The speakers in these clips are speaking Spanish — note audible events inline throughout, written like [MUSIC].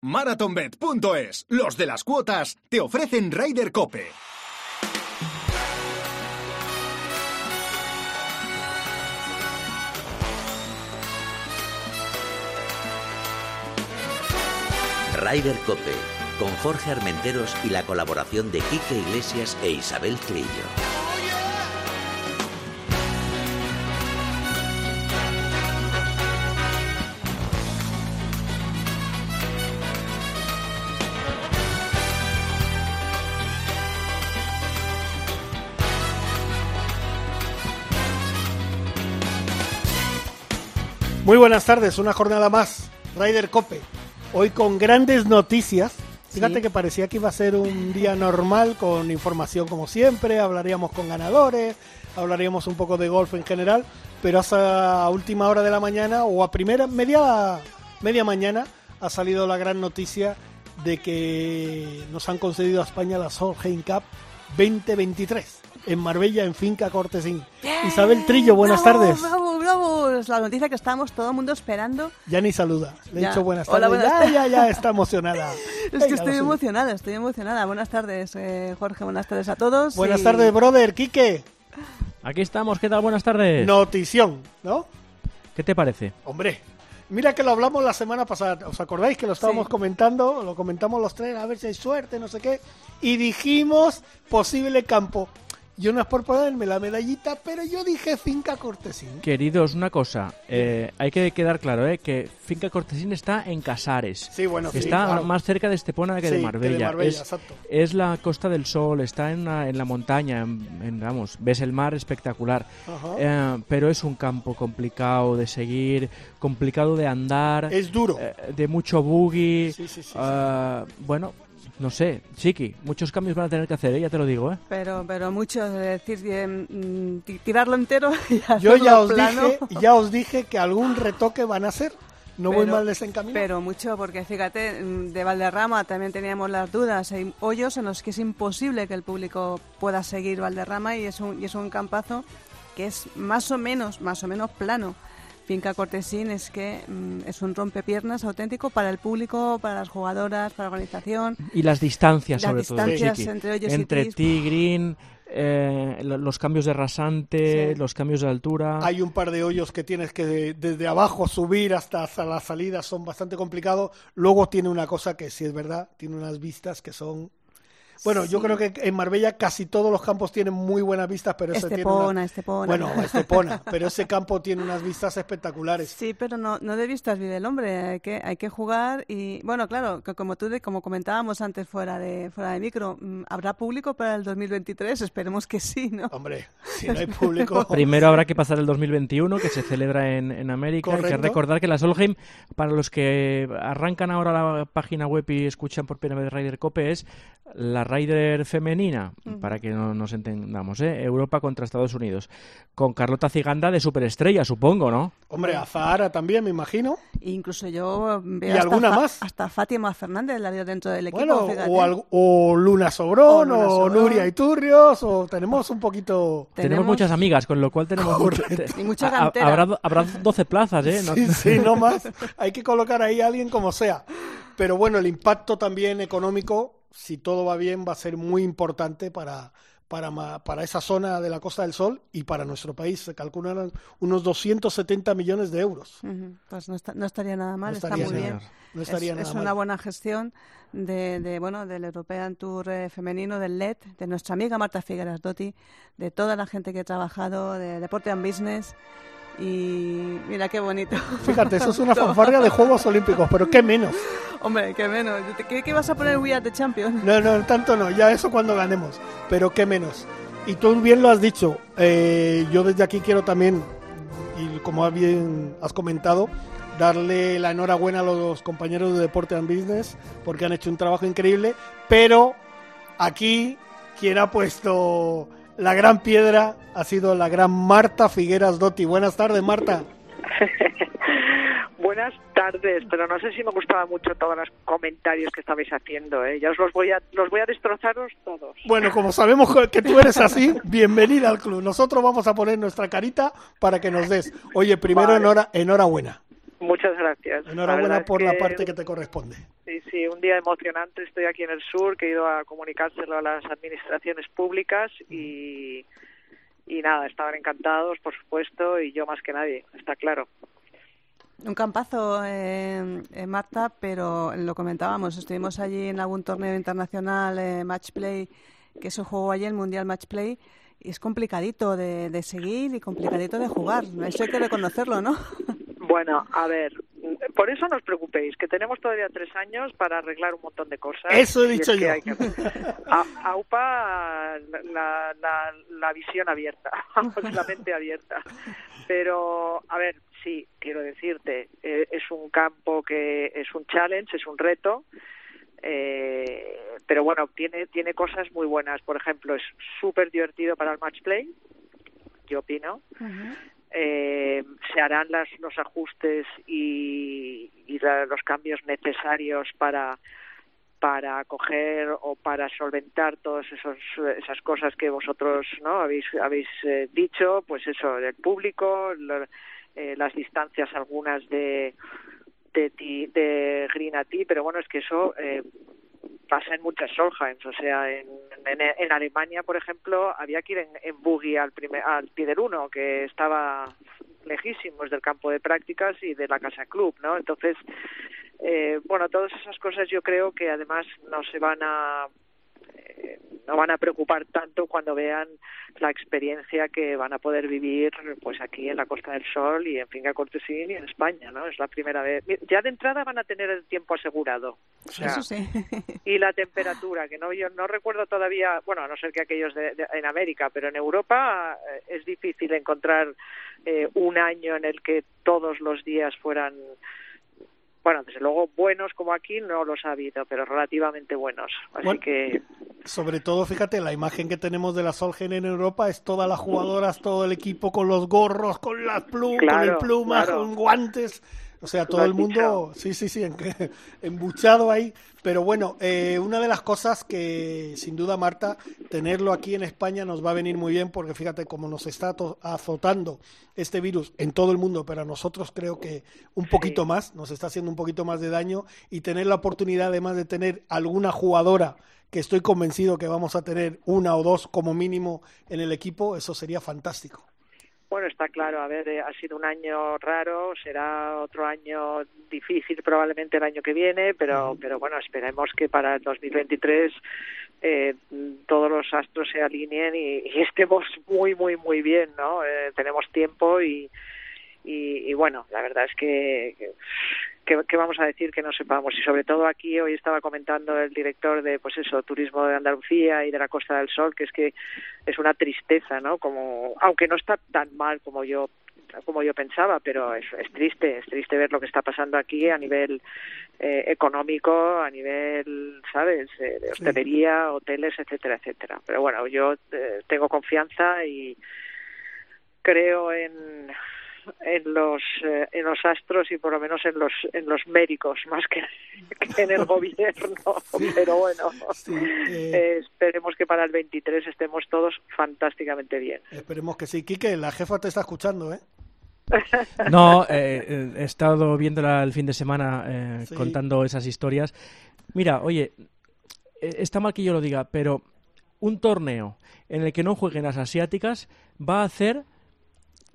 Marathonbet.es, los de las cuotas, te ofrecen Ryder Cope. Ryder Cope, con Jorge Armenteros y la colaboración de Quique Iglesias e Isabel Trillo. Buenas tardes, una jornada más. Ryder Cope. Hoy con grandes noticias. Fíjate que parecía que iba a ser un día normal con información como siempre, hablaríamos con ganadores, hablaríamos un poco de golf en general, pero hasta última hora de la mañana o a primera media media mañana ha salido la gran noticia de que nos han concedido a España la Solheim Cup 2023 en Marbella, en Finca Cortesín. Isabel Trillo, buenas ¡Bravo, tardes. Bravo, bravo, es la noticia que estábamos todo el mundo esperando. Ya ni saluda. Le he dicho buenas Hola, tardes. buenas ya, ya, ya está emocionada. [LAUGHS] Es Venga, que estoy emocionada, estoy emocionada. Buenas tardes, eh, Jorge, buenas tardes a todos. Buenas y- tardes, brother. Quique. Aquí estamos, ¿qué tal? Buenas tardes. Notición, ¿no? ¿Qué te parece? Hombre, mira que lo hablamos la semana pasada. ¿Os acordáis que lo estábamos Sí. comentando? Lo comentamos los tres, a ver si hay suerte, no sé qué. Y dijimos posible campo. Yo no es por ponerme la medallita, pero yo dije finca cortesín. Queridos, una cosa, eh, hay que quedar claro, ¿eh? que Finca Cortesín está en Casares. Sí, bueno, sí, está claro. más cerca de Estepona que, Sí, de que Marbella. de Marbella, es, exacto. es la Costa del Sol, está en, la- en la montaña, en, en, vamos, ves el mar espectacular. Eh, pero es un campo complicado de seguir, complicado de andar, Es duro. eh, de mucho buggy. Sí, sí, sí, ah, Bueno, no sé, Chiqui, muchos cambios van a tener que hacer, ¿eh? ya te lo digo. ¿eh? Pero, pero mucho, es decir, que, mm, ti- tirarlo entero [LAUGHS] y Yo hacerlo ya os, plano. dije, ya os dije que algún retoque van a hacer. No voy mal desencaminado. Pero mucho, porque fíjate, mm, de Valderrama también teníamos las dudas. Hay hoyos en los que es imposible que el público pueda seguir Valderrama y es un, y es un campazo que es más o menos, más o menos plano. Finca Cortesín es que mm, es un rompepiernas auténtico para el público, para las jugadoras, para la organización. Y las distancias, Las sobre distancias todo, Chiqui. entre y Entre tee, green, eh, lo- los cambios de rasante, Sí. los cambios de altura. Hay un par de hoyos que tienes que de- desde abajo subir hasta, hasta la salida, son bastante complicados. Luego tiene una cosa que sí es verdad, tiene unas vistas que son... Bueno, yo creo que en Marbella casi todos los campos tienen muy buenas vistas, pero ese tiene Estepona, una- Estepona. Bueno, Estepona, [LAUGHS] pero ese campo tiene unas vistas espectaculares. Sí, pero no, no de vistas vive el hombre, hay que, hay que jugar y, bueno, claro, que como tú, de- como comentábamos antes fuera de, fuera de micro, mm, ¿habrá público para el 2023? Esperemos que sí, ¿no? Hombre, [LAUGHS] si no hay público... Primero habrá que pasar el 2021, que se celebra en, en América. Hay que Correcto. recordar que la Solheim, para los que arrancan ahora la página web y escuchan por primera vez Ryder Cope, es la Ryder femenina, para que no nos entendamos, ¿eh? Europa contra Estados Unidos. Con Carlota Ciganda de superestrella, supongo, ¿no? Hombre, a Zahara también, me imagino. E incluso yo veo ¿Y hasta, alguna más? hasta Fátima Fernández la veo dentro del equipo, Bueno, o, al- o Luna Sobrón, O Luna Sobrón. Nuria Iturrios, o tenemos un poquito... Tenemos, muchas amigas, con lo cual tenemos mucho- Y mucha a- a- cantera. habrá, habrá 12 plazas, ¿eh? No- Sí, sí, no [LAUGHS] más. Hay que colocar ahí a alguien como sea. Pero bueno, el impacto también económico, si todo va bien, va a ser muy importante para, para, para esa zona de la Costa del Sol y para nuestro país. Se calculan unos 270 millones de euros. Pues no, está- no estaría nada mal, No está estaría muy bien. No estaría es, nada es mal. una buena gestión de, de, bueno del European Tour eh, femenino del LED, de nuestra amiga Marta Figueras Dotti, de toda la gente que ha trabajado, de Deporte and Business. Y mira qué bonito. [LAUGHS] Fíjate, eso es una fanfarria de Juegos Olímpicos, pero qué menos. Hombre, qué menos. ¿Qué, qué vas a poner We Are the Champion? No, no, tanto no, ya eso cuando ganemos, pero qué menos. Y tú bien lo has dicho, eh, yo desde aquí quiero también, y como bien has comentado, darle la enhorabuena a los compañeros de Deporte and Business porque han hecho un trabajo increíble, pero aquí quien ha puesto la gran piedra ha sido la gran Marta Figueras Dotti. Buenas tardes, Marta. [LAUGHS] Buenas tardes, pero no sé si me gustaban mucho todos los comentarios que estabais haciendo, ¿eh? Ya os los voy a, los voy a destrozaros todos. Bueno, como sabemos que tú eres así, bienvenida al club. Nosotros vamos a poner nuestra carita para que nos des. Oye, primero Vale. enhora- enhorabuena. Muchas gracias. Enhorabuena por la parte que te corresponde. Sí, sí, un día emocionante. Estoy aquí en el sur, que he ido a comunicárselo a las administraciones públicas y, y nada, estaban encantados, por supuesto, y yo más que nadie, está claro. Un campazo, eh, eh, Marta, pero lo comentábamos, estuvimos allí en algún torneo internacional, eh, Match Play, que se jugó allí, el Mundial Match Play, y es complicadito de, de seguir y complicadito de jugar. Eso hay que reconocerlo, ¿no? Bueno, a ver, por eso no os preocupéis, que tenemos todavía tres años para arreglar un montón de cosas. Eso he dicho yo. A, AUPA la, la, la visión abierta, [LAUGHS] la mente abierta. Pero, a ver, sí, quiero decirte, eh, es un campo que es un challenge, es un reto, eh, pero bueno, tiene, tiene cosas muy buenas. Por ejemplo, es súper divertido para el match play, yo opino. Eh, se harán las, los ajustes y, y la, los cambios necesarios para para acoger o para solventar todas esas cosas que vosotros no habéis habéis eh, dicho pues eso del público lo, eh, las distancias algunas de de, ti, de Green a ti pero bueno es que eso eh, pasa en muchas Solheims, o sea, en, en, en, Alemania, por ejemplo, había que ir en, en buggy al, primer, al pie que estaba lejísimos del campo de prácticas y de la casa club, ¿no? Entonces, eh, bueno, todas esas cosas yo creo que además no se van a eh, no van a preocupar tanto cuando vean la experiencia que van a poder vivir pues aquí en la Costa del Sol y en Finca Cortesín y en España, ¿no? Es la primera vez. Ya de entrada van a tener el tiempo asegurado. O sea, Eso sí. [LAUGHS] y la temperatura, que no yo no recuerdo todavía, bueno, a no ser que aquellos de, de, en América, pero en Europa eh, es difícil encontrar eh, un año en el que todos los días fueran bueno, desde luego buenos como aquí no los ha habido, pero relativamente buenos. Así Bueno, que Sobre todo, fíjate, la imagen que tenemos de la Solgen en Europa es todas las jugadoras, todo el equipo con los gorros, con las plum, con el Claro, pluma, claro. con guantes. O sea, todo el mundo, sí, sí, sí, [LAUGHS] embuchado ahí. Pero bueno, eh, una de las cosas que sin duda, Marta, tenerlo aquí en España nos va a venir muy bien porque fíjate cómo nos está azotando este virus en todo el mundo, pero a nosotros creo que un poquito más, nos está haciendo un poquito más de daño y tener la oportunidad además de tener alguna jugadora que estoy convencido que vamos a tener una o dos como mínimo en el equipo, eso sería fantástico. Bueno, está claro, a ver, eh, ha sido un año raro, será otro año difícil probablemente el año que viene, pero, pero bueno, esperemos que para el 2023 eh, todos los astros se alineen y, y [LAUGHS] estemos muy, muy, muy bien, ¿no? Eh, tenemos tiempo y, y, y bueno, la verdad es que, que ¿qué, qué vamos a decir que no sepamos? Y sobre todo aquí hoy estaba comentando el director de, pues eso, Turismo de Andalucía y de la Costa del Sol, que es que es una tristeza, ¿no? Como, aunque no está tan mal como yo como yo pensaba, pero es, es triste, es triste ver lo que está pasando aquí a nivel eh, económico, a nivel, ¿sabes?, eh, de hostelería, hoteles, etcétera, etcétera. Pero bueno, yo eh, tengo confianza y creo en en los eh, en los astros y por lo menos en los en los médicos más que, [LAUGHS] que en el gobierno [LAUGHS] pero bueno Sí, eh, eh, esperemos que para el 23 estemos todos fantásticamente bien esperemos que sí. Quique, la jefa te está escuchando, ¿eh? [LAUGHS] No, he estado viéndola el fin de semana eh, Sí. contando esas historias. Mira, oye, está mal que yo lo diga, pero un torneo en el que no jueguen las asiáticas va a hacer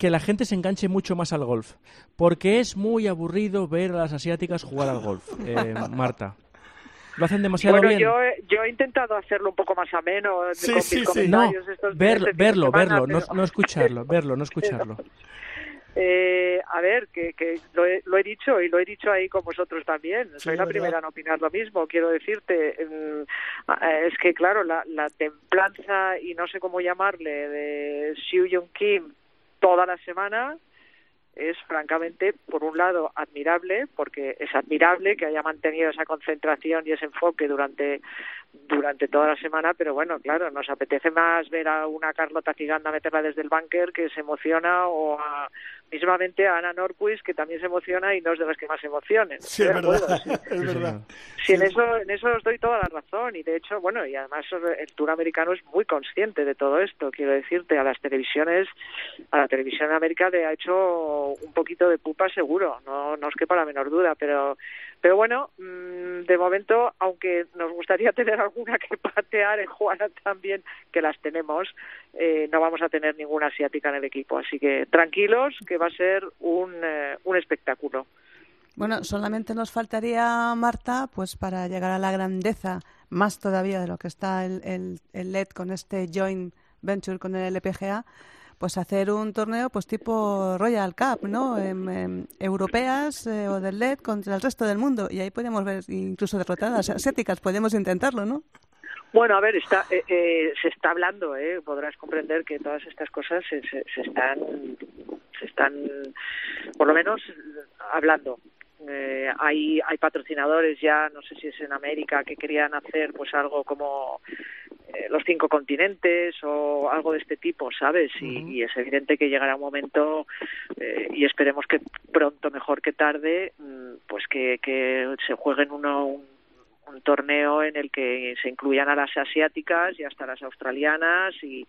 que la gente se enganche mucho más al golf. Porque es muy aburrido ver a las asiáticas jugar al golf, eh, [LAUGHS] Marta. Lo hacen demasiado bueno bien. yo he- yo he intentado hacerlo un poco más ameno eh, Sí, con sí, mis sí. No, verlo, este verlo, semana, verlo, no, pero- no escucharlo, [LAUGHS] verlo, no escucharlo. [LAUGHS] Eh, a ver, que, que lo, he, lo he dicho y lo he dicho ahí con vosotros también. Soy Sí, la verdad. primera en opinar lo mismo. Quiero decirte, eh, es que claro, la, la templanza y no sé cómo llamarle de Xiu Jung Kim toda la semana es francamente, por un lado, admirable, porque es admirable que haya mantenido esa concentración y ese enfoque durante durante toda la semana, pero bueno, claro, nos apetece más ver a una Carlota Ciganda meterla desde el búnker que se emociona o a mismamente a Ana Norquist, que también se emociona y no es de las que más se emocionen. Sí, es verdad, [LAUGHS] es verdad. Sí, en eso, en eso os doy toda la razón y de hecho, bueno, y además el Tour americano es muy consciente de todo esto. Quiero decirte, a las televisiones, a la televisión en América le ha hecho un poquito de pupa seguro, no, no os quepa la menor duda, pero, pero bueno, mm, de momento, aunque nos gustaría [LAUGHS] tener alguna que patear en Juana también, que las tenemos, eh, no vamos a tener ninguna asiática en el equipo, así que tranquilos, que va a ser un, eh, un espectáculo. Bueno, solamente nos faltaría, Marta, pues para llegar a la grandeza, más todavía de lo que está el, el, el LED con este joint venture con el LPGA, pues hacer un torneo pues tipo Royal Cup, ¿no? europeas eh, o del LED contra el resto del mundo y ahí podemos ver incluso derrotadas asiáticas, podemos intentarlo, ¿no? Bueno, a ver, está, eh, eh, se está hablando, ¿eh? podrás comprender que todas estas cosas se, se, se, están, se están, por lo menos, hablando. Eh, hay, hay patrocinadores ya, no sé si es en América, que querían hacer pues algo como los cinco continentes o algo de este tipo, ¿sabes? Y, y es evidente que llegará un momento eh, y esperemos que pronto, mejor que tarde, mm, pues que, que se jueguen uno, un, un torneo en el que se incluyan a las asiáticas y hasta las australianas y,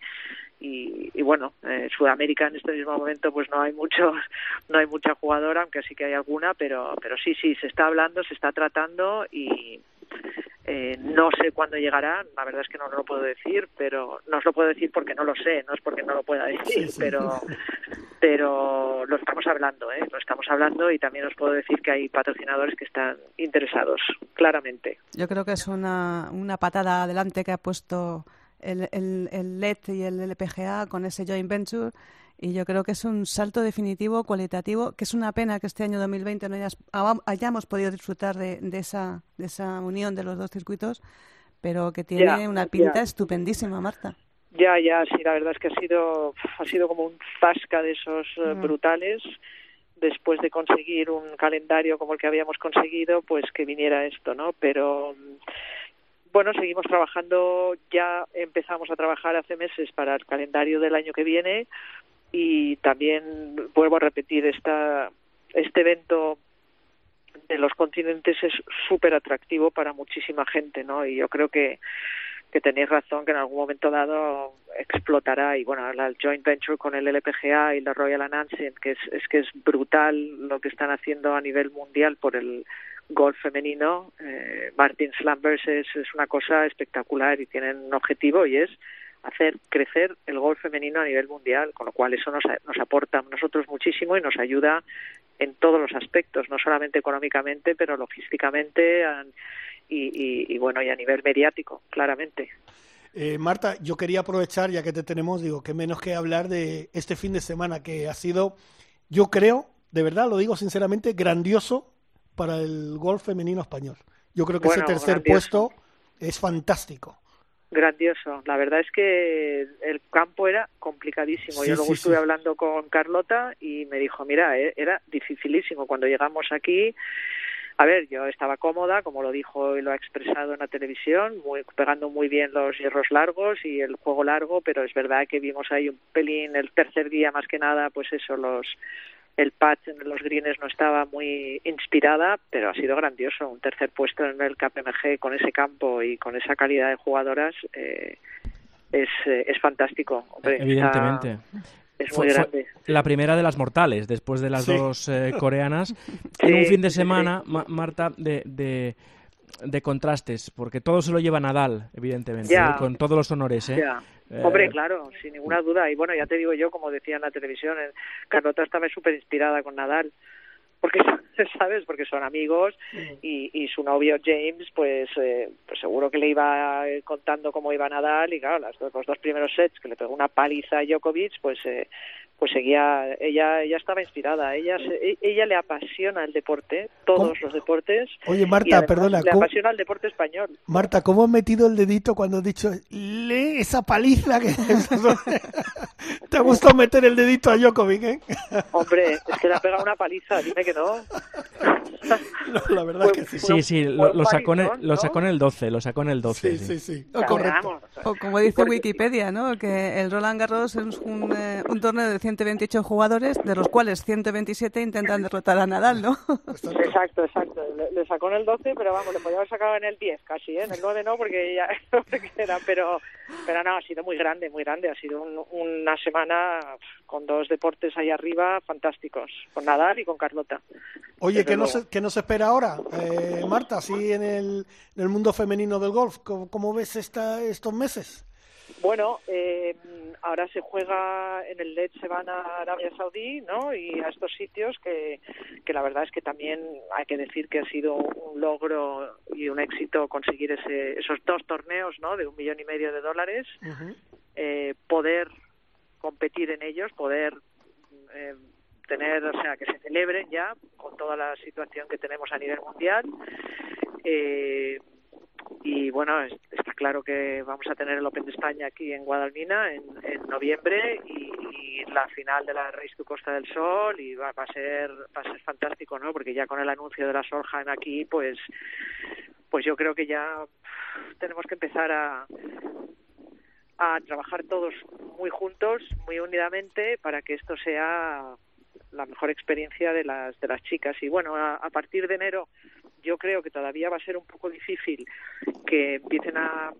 y, y bueno, eh, Sudamérica en este mismo momento pues no hay mucho, [LAUGHS] no hay mucha jugadora, aunque sí que hay alguna, pero, pero sí, sí, se está hablando, se está tratando y eh, no sé cuándo llegará, la verdad es que no, no, lo puedo decir, pero no os lo puedo decir porque no lo sé, no es porque no lo pueda decir, sí, sí. pero pero lo estamos hablando, ¿eh? lo estamos hablando y también os puedo decir que hay patrocinadores que están interesados, claramente. Yo creo que es una, una patada adelante que ha puesto el, el, el LED y el LPGA con ese joint venture y yo creo que es un salto definitivo, cualitativo, que es una pena que este año 2020 no hayas, hayamos podido disfrutar de, de, esa, de esa unión de los dos circuitos, pero que tiene yeah, una pinta yeah. estupendísima, Marta. Ya, ya, sí, la verdad es que ha sido, ha sido como un zasca de esos uh, brutales después de conseguir un calendario como el que habíamos conseguido, pues que viniera esto, ¿no? Pero bueno, seguimos trabajando, ya empezamos a trabajar hace meses para el calendario del año que viene y también vuelvo a repetir esta este evento de los continentes es súper atractivo para muchísima gente, ¿no? Y yo creo que que tenéis razón que en algún momento dado explotará y bueno el joint venture con el LPGA y la Royal Announcing que es, es que es brutal lo que están haciendo a nivel mundial por el golf femenino eh, Martin Slambers es, es una cosa espectacular y tienen un objetivo y es hacer crecer el golf femenino a nivel mundial, con lo cual eso nos, nos aporta a nosotros muchísimo y nos ayuda en todos los aspectos, no solamente económicamente, pero logísticamente y, y, y bueno, y a nivel mediático, claramente. Eh, Marta, yo quería aprovechar, ya que te tenemos, digo, que menos que hablar de este fin de semana que ha sido, yo creo, de verdad, lo digo sinceramente, grandioso para el golf femenino español. Yo creo que bueno, ese tercer grandioso. puesto es fantástico. Grandioso. La verdad es que el campo era complicadísimo. Sí, Yo luego sí, estuve sí. hablando con Carlota y me dijo, mira, eh, era dificilísimo. Cuando llegamos aquí, a ver, yo estaba cómoda, como lo dijo y lo ha expresado en la televisión, muy, pegando muy bien los hierros largos y el juego largo, pero es verdad que vimos ahí un pelín el tercer día más que nada, pues eso, los el patch en los greens no estaba muy inspirada, pero ha sido grandioso. Un tercer puesto en el KPMG con ese campo y con esa calidad de jugadoras eh, es, eh, es fantástico. Hombre, Evidentemente. Está, es muy fue, grande. Fue la primera de las mortales, después de las sí. dos eh, [LAUGHS] coreanas. Sí, en un fin de semana, sí. Ma Marta, de, de, de, contrastes, porque todo se lo lleva Nadal, evidentemente, ya. con todos los honores. ¿eh? Eh... Hombre, claro, sin ninguna duda. Y bueno, ya te digo yo, como decía en la televisión, Carlota estaba súper inspirada con Nadal porque [LAUGHS] sabes porque son amigos y, y su novio James pues eh, pues seguro que le iba contando cómo iba Nadal y claro las, los dos primeros sets que le pegó una paliza a Djokovic pues eh, pues seguía ella ella estaba inspirada ella se, e, ella le apasiona el deporte todos ¿Cómo? los deportes oye Marta perdona le ¿cómo? apasiona el deporte español Marta cómo has metido el dedito cuando has dicho lee esa paliza que [LAUGHS] [LAUGHS] te ha gustado meter el dedito a Djokovic ¿eh? hombre es que le ha pegado una paliza dime que no [LAUGHS] no, la verdad que sí. Sí, sí, lo, lo, sacó en el, lo sacó en el 12, lo sacó en el 12. Sí, sí, sí. sí. Oh, correcto. O como dice Wikipedia, ¿no? Que el Roland Garros es un, eh, un torneo de 128 jugadores, de los cuales 127 intentan derrotar a Nadal, ¿no? [LAUGHS] Exacto, exacto. Le, sacó en el 12, pero vamos, le podía haber sacado en el 10 casi, ¿eh? En el 9 no, porque ya [LAUGHS] era, pero, pero no, ha sido muy grande, muy grande. Ha sido una semana con dos deportes ahí arriba fantásticos, con Nadal y con Carlota. Oye, ¿qué nos, ¿qué nos, espera ahora, eh, Marta, así en el, en el mundo femenino del golf? ¿Cómo, cómo ves esta, estos meses? Bueno, eh, ahora se juega en el LED, se van a Arabia Saudí, ¿no? Y a estos sitios que, que la verdad es que también hay que decir que ha sido un logro y un éxito conseguir ese, esos dos torneos, ¿no? De un millón y medio de dólares, eh, poder competir en ellos, poder eh, tener, o sea, que se celebren ya con toda la situación que tenemos a nivel mundial. Eh, y bueno, está claro que vamos a tener el Open de España aquí en Guadalmina en, noviembre y, la final de la Race to Costa del Sol y va, a ser va a ser fantástico, ¿no? Porque ya con el anuncio de la Solheim aquí, pues pues yo creo que ya tenemos que empezar a a trabajar todos muy juntos, muy unidamente para que esto sea la mejor experiencia de las de las chicas y bueno, a partir de enero yo creo que todavía va a ser un poco difícil que empiecen a,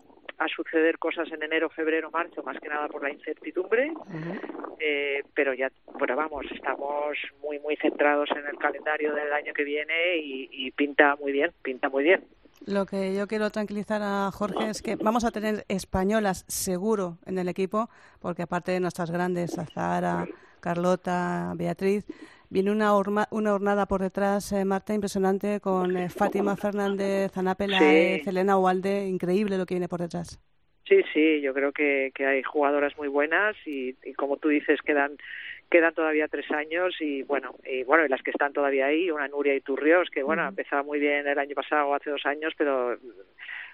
suceder cosas en enero, febrero, marzo, más que nada por la incertidumbre, eh, pero ya, bueno, vamos, estamos muy, muy centrados en el calendario del año que viene y, y pinta muy bien, pinta muy bien. Lo que yo quiero tranquilizar a Jorge es que vamos a tener españolas seguro en el equipo, porque aparte de nuestras grandes, Azara, Carlota, Beatriz, Viene una, una jornada por detrás, eh, Marta, impresionante, con eh, Fátima Fernández, Anapela, sí. Celena Ualde, increíble lo que viene por detrás. Sí, sí, yo creo que, que hay jugadoras muy buenas y, como tú dices, quedan quedan todavía tres años y bueno, y bueno, y las que están todavía ahí, una Nuria y Turrios, que bueno, empezaba muy bien el año pasado, hace dos años, pero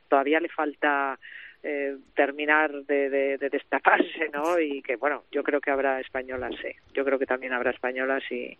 todavía le falta eh, terminar de, de, de, destaparse, ¿no? Y que, bueno, yo creo que habrá españolas, sí. Yo creo que también habrá españolas y,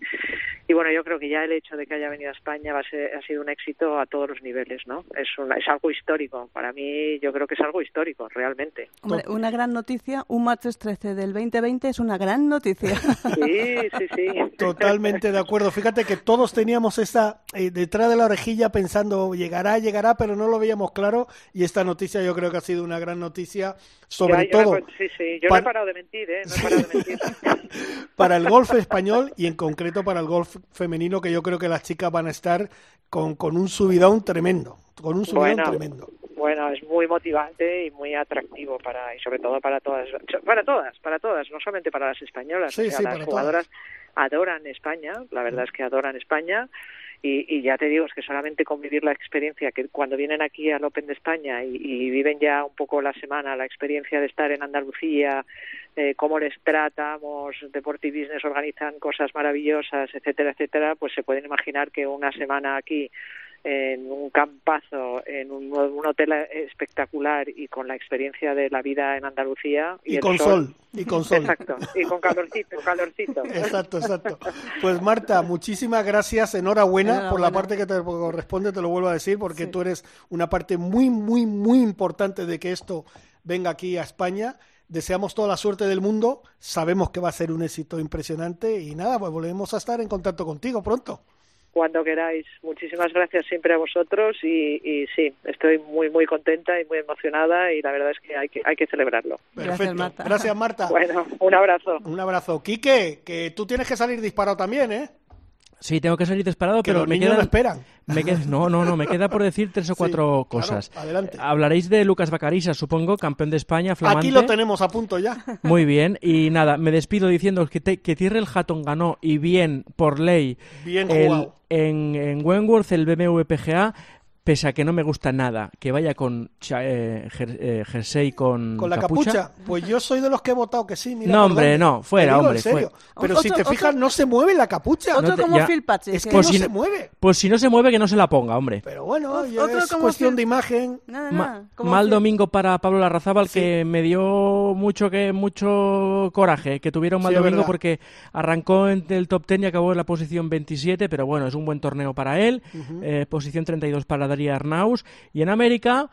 y bueno, yo creo que ya el hecho de que haya venido a España va a ser, ha sido un éxito a todos los niveles, ¿no? Es, es algo histórico. Para mí, yo creo que es algo histórico, realmente. una gran noticia, un martes 13 del 2020 es una gran noticia. [LAUGHS] Sí, sí, sí. Totalmente de acuerdo. Fíjate que todos teníamos esta eh, detrás de la orejilla pensando llegará, llegará, pero no lo veíamos claro y esta noticia yo creo que ha sido una una gran noticia, sobre todo. sí, sí, yo no he parado de mentir, ¿eh? No he [LAUGHS] parado de mentir. [LAUGHS] para el golf español y en concreto para el golf femenino, que yo creo que las chicas van a estar con, con un subidón tremendo. Con un subidón tremendo. Bueno, es muy motivante y muy atractivo para y sobre todo para todas, para todas, para todas, no solamente para las españolas. Sí, sí, las jugadoras adoran España, la verdad es que adoran España y, ya te digo, es que solamente convivir la experiencia, que cuando vienen aquí al Open de España y, viven ya un poco la semana, la experiencia de estar en Andalucía, eh, cómo les tratamos, Deporte y Business organizan cosas maravillosas, etcétera, etcétera, pues se pueden imaginar que una semana aquí en un campazo, en un, hotel espectacular y con la experiencia de la vida en Andalucía. Y, con sol, Y con sol. Exacto. Y con calorcito, calorcito. [LAUGHS] Exacto, exacto. Pues Marta, muchísimas gracias. Enhorabuena, por la parte que te corresponde, te lo vuelvo a decir, porque tú eres una parte muy, muy, muy importante de que esto venga aquí a España. Deseamos toda la suerte del mundo. Sabemos que va a ser un éxito impresionante y nada, pues volvemos a estar en contacto contigo pronto cuando queráis. Muchísimas gracias siempre a vosotros y, y, sí, estoy muy muy contenta y muy emocionada y la verdad es que hay que, hay que celebrarlo. Perfecto. Gracias Marta. Gracias, Marta. Bueno, un abrazo. Un abrazo. Quique, que tú tienes que salir disparado también, ¿eh? Sí, tengo que salir disparado, pero los me niños esperan. Me no, no, no, me queda por decir tres o [LAUGHS] cuatro cosas. adelante. Hablaréis de Lucas Bacarisa, supongo, campeón de España, flamante. Aquí lo tenemos a punto ya. [LAUGHS] Muy bien, y nada, me despido diciendo que, te, que el Hatton ganó, y bien, por ley, bien jugado. en, en Wentworth, el BMW PGA, pese a que no me gusta nada que vaya con eh, eh, jersey con, con la capucha? Pues yo soy de los que he votado que sí. Mira no, hombre, no, fuera, hombre. Pero si te fijas, no se mueve la capucha. Otro como Phil Patrick. Es que pues no se mueve. Pues si no se mueve, que no se la ponga, hombre. Pero bueno, es cuestión de imagen. mal domingo para Pablo Larrazábal, que me dio mucho que mucho coraje que tuviera un mal domingo porque arrancó en el top 10 y acabó en la posición 27, pero bueno, es un buen torneo para él. eh, posición 32 para Daría Arnaus. Y en América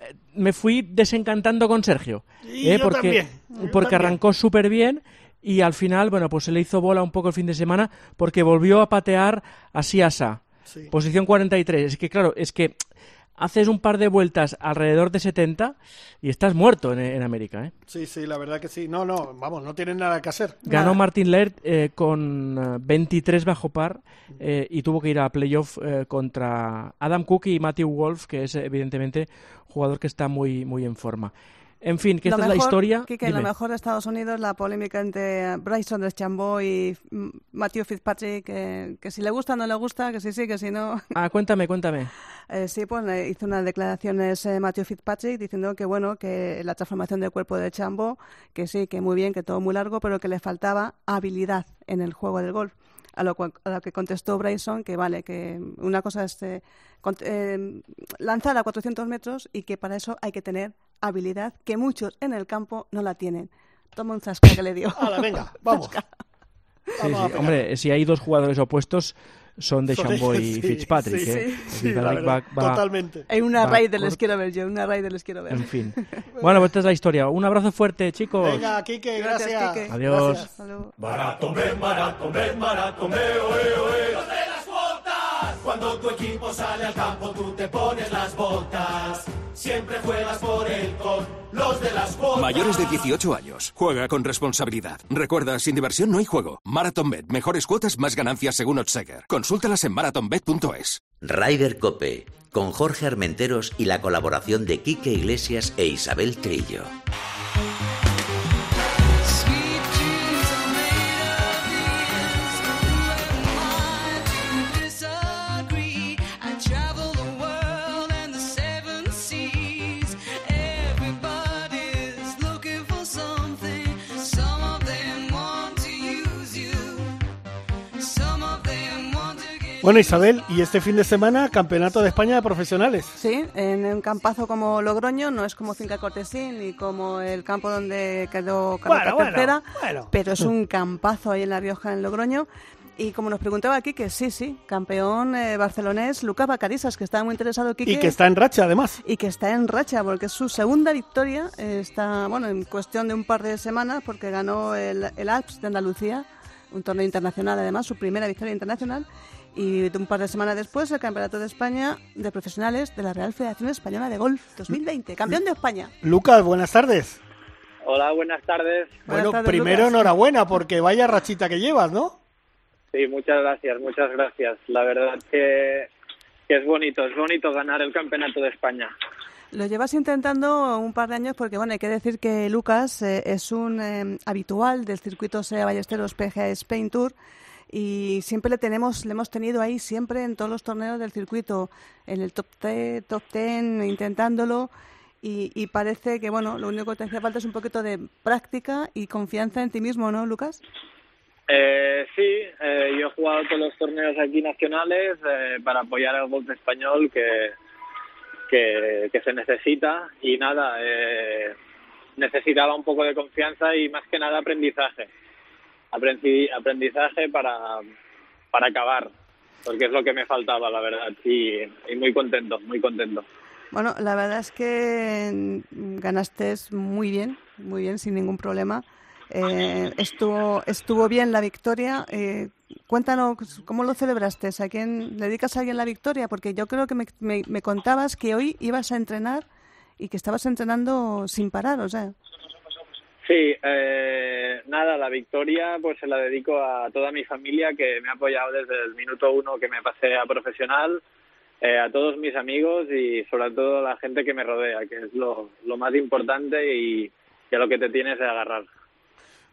eh, me fui desencantando con Sergio. Y eh, porque, porque arrancó súper bien y al final, bueno, pues se le hizo bola un poco el fin de semana porque volvió a patear a Siasa. Posición 43. Es que, claro, es que haces un par de vueltas alrededor de 70 y estás muerto en, América, ¿eh? Sí, sí, la verdad que sí. No, no, vamos, no tienen nada que hacer. Ganó Martin Laird eh, con 23 eh, bajo par eh, y tuvo que ir a playoff contra Adam Cook y Matthew Wolf, que es evidentemente jugador que está muy, muy en forma. En fin, que esta es la historia. Que lo mejor de Estados Unidos, la polémica entre Bryson DeChambeau y Matthew Fitzpatrick, que, si le gusta o no le gusta, que si sí, que si no. [LAUGHS] Ah, cuéntame, cuéntame. Eh, sí, pues hizo unas declaraciones eh, Matthew Fitzpatrick diciendo que, bueno, que la transformación del cuerpo de Chambo, que sí, que muy bien, que todo muy largo, pero que le faltaba habilidad en el juego del golf. A lo, que contestó Bryson que vale, que una cosa es eh, lanzar a 400 metros y que para eso hay que tener habilidad que muchos en el campo no la tienen. Toma un zasca que le dio. venga, [LAUGHS] vamos. Hombre, si hay dos jugadores opuestos, son de Chamboy y [LAUGHS] Fitzpatrick. ¿eh? Totalmente. Hay una Raider les quiero ver yo, una Raider les quiero ver. En fin. [LAUGHS] bueno, pues esta es la historia. Un abrazo fuerte, chicos. Venga, Kike, gracias. gracias Adiós. Cuando tu equipo sale al campo, tú te pones las botas. Siempre juegas por él con los de las botas. Mayores de 18 años. Juega con responsabilidad. Recuerda, sin diversión no hay juego. MarathonBet. Mejores cuotas, más ganancias según Otsaker. Consúltalas en marathonbet.es. Ryder Cope. Con Jorge Armenteros y la colaboración de Quique Iglesias e Isabel Trillo. Bueno, Isabel, y este fin de semana, Campeonato de España de Profesionales. Sí, en un campazo como Logroño, no es como Finca Cortesín ni como el campo donde quedó Carlota Tercera, pero es un campazo ahí en La Rioja, en Logroño. Y como nos preguntaba aquí, que sí, sí, campeón eh, barcelonés Lucas Bacarisas, que está muy interesado aquí. Y que está en racha, además. Y que está en racha, porque es su segunda victoria, está, bueno, en cuestión de un par de semanas, porque ganó el, el Alps de Andalucía, un torneo internacional además, su primera victoria internacional y un par de semanas después el Campeonato de España de Profesionales de la Real Federación Española de Golf 2020, campeón de España. Lucas, buenas tardes. Hola, buenas tardes. Bueno, primero enhorabuena porque vaya rachita que llevas, ¿no? Sí, muchas gracias, muchas gracias. La verdad que, que es bonito, es bonito ganar el Campeonato de España. Lo llevas intentando un par de años porque, bueno, hay que decir que Lucas eh, es un eh, habitual del circuito SEA Ballesteros PGA Spain Tour y siempre le tenemos le hemos tenido ahí siempre en todos los torneos del circuito en el top 10, top ten intentándolo. Y, parece que bueno lo único que te hace falta es un poquito de práctica y confianza en ti mismo no Lucas eh, sí eh, yo he jugado todos los torneos aquí nacionales eh, para apoyar al golf español que, que, que se necesita. Y nada eh, necesitaba un poco de confianza y más que nada aprendizaje aprendizaje para, para acabar, porque es lo que me faltaba, la verdad, y, muy contento, muy contento. Bueno, la verdad es que ganaste muy bien, muy bien, sin ningún problema. Eh, estuvo, estuvo bien la victoria. Eh, cuéntanos, ¿cómo lo celebraste? ¿A quién le dedicas a alguien la victoria? Porque yo creo que me, me, me, contabas que hoy ibas a entrenar y que estabas entrenando sin parar, o sea. Sí, eh, nada, la victoria pues se la dedico a toda mi familia que me ha apoyado desde el minuto uno que me pasé a profesional, eh, a todos mis amigos y sobre todo a la gente que me rodea, que es lo, lo más importante y, a lo que te tienes de agarrar.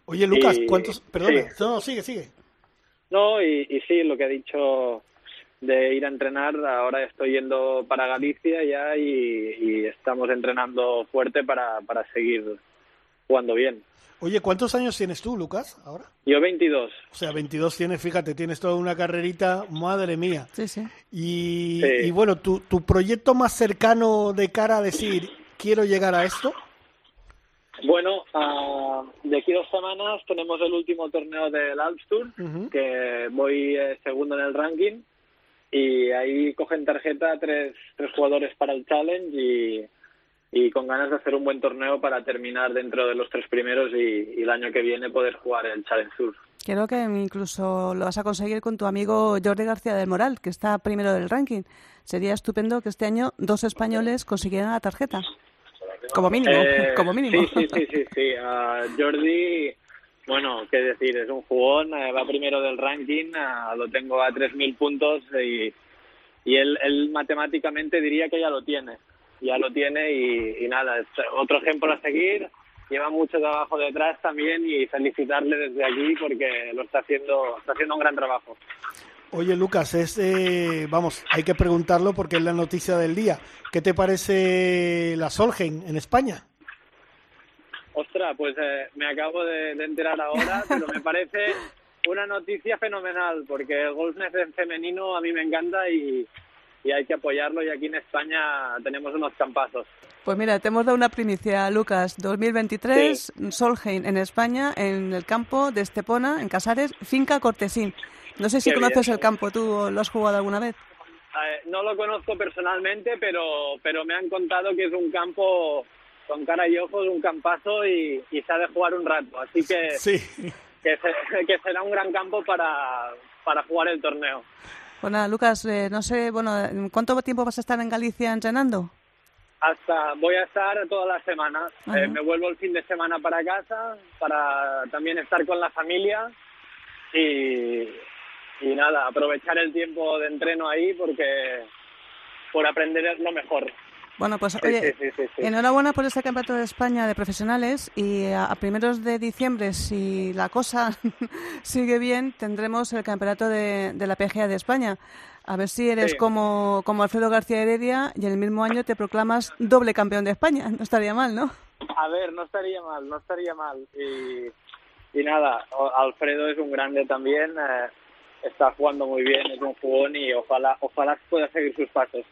Oye, Lucas, ¿cuántos...? Perdón, no, sigue, sigue. No, y, y sí, lo que ha dicho de ir a entrenar, ahora estoy yendo para Galicia ya y, y estamos entrenando fuerte para, para seguir jugando bien. Oye, ¿cuántos años tienes tú, Lucas, ahora? Yo 22. O sea, 22 tienes, fíjate, tienes toda una carrerita, madre mía. Sí, sí. Y, y bueno, ¿tu, ¿tu proyecto más cercano de cara a decir, quiero llegar a esto? Bueno, uh, de aquí dos semanas tenemos el último torneo del Alps Tour, que voy eh, segundo en el ranking, y ahí cogen tarjeta tres, tres jugadores para el Challenge y y con ganas de hacer un buen torneo para terminar dentro de los tres primeros y, y el año que viene poder jugar el Challenge Tour. Creo que incluso lo vas a conseguir con tu amigo Jordi García del Moral, que está primero del ranking. Sería estupendo que este año dos españoles consiguieran la tarjeta. Como mínimo, Eh, [LAUGHS] como mínimo. Sí, sí, sí, sí. sí. Ah, Jordi, bueno, qué decir, es un jugón, eh, va primero del ranking, ah, lo tengo a 3.000 puntos y, y él, él matemáticamente diría que ya lo tiene. Ya lo tiene y, y nada, es otro ejemplo a seguir. Lleva mucho trabajo detrás también y felicitarle desde aquí porque lo está haciendo, está haciendo un gran trabajo. Oye, Lucas, es, eh, vamos, hay que preguntarlo porque es la noticia del día. ¿Qué te parece la Solheim en España? Ostras, pues eh, me acabo de, de enterar ahora, [LAUGHS] pero me parece una noticia fenomenal, porque el golf en femenino a mí me encanta y, y hay que apoyarlo y aquí en España tenemos unos campazos. Pues mira, te hemos dado una primicia, Lucas. 2023, Solheim en España, en el campo de Estepona, en Casares, Finca Cortesín. No sé si Qué conoces bien. el campo, ¿tú lo has jugado alguna vez? Eh, no lo conozco personalmente, pero, pero me han contado que es un campo con cara y ojos, un campazo y, y se ha de jugar un rato. Así que, Sí. que, se- [LAUGHS] que será un gran campo para, para jugar el torneo. Pues nada, Lucas, eh, no sé, bueno, ¿cuánto tiempo vas a estar en Galicia entrenando? Hasta voy a estar toda la semana. Ajá. Eh, me vuelvo el fin de semana para casa para también estar con la familia y, y nada, aprovechar el tiempo de entreno ahí porque por aprender lo mejor. Bueno, pues oye, sí, sí, sí, sí. enhorabuena por este campeonato de España de profesionales y a, a primeros de diciembre, si la cosa [LAUGHS] sigue bien, tendremos el campeonato de, de la PGA de España. A ver si eres como, como Alfredo García Heredia y en el mismo año te proclamas doble campeón de España. [LAUGHS] No estaría mal, ¿no? A ver, no estaría mal, no estaría mal. Y, y nada, Alfredo es un grande también, eh, está jugando muy bien, es un jugón y ojalá, ojalá pueda seguir sus pasos.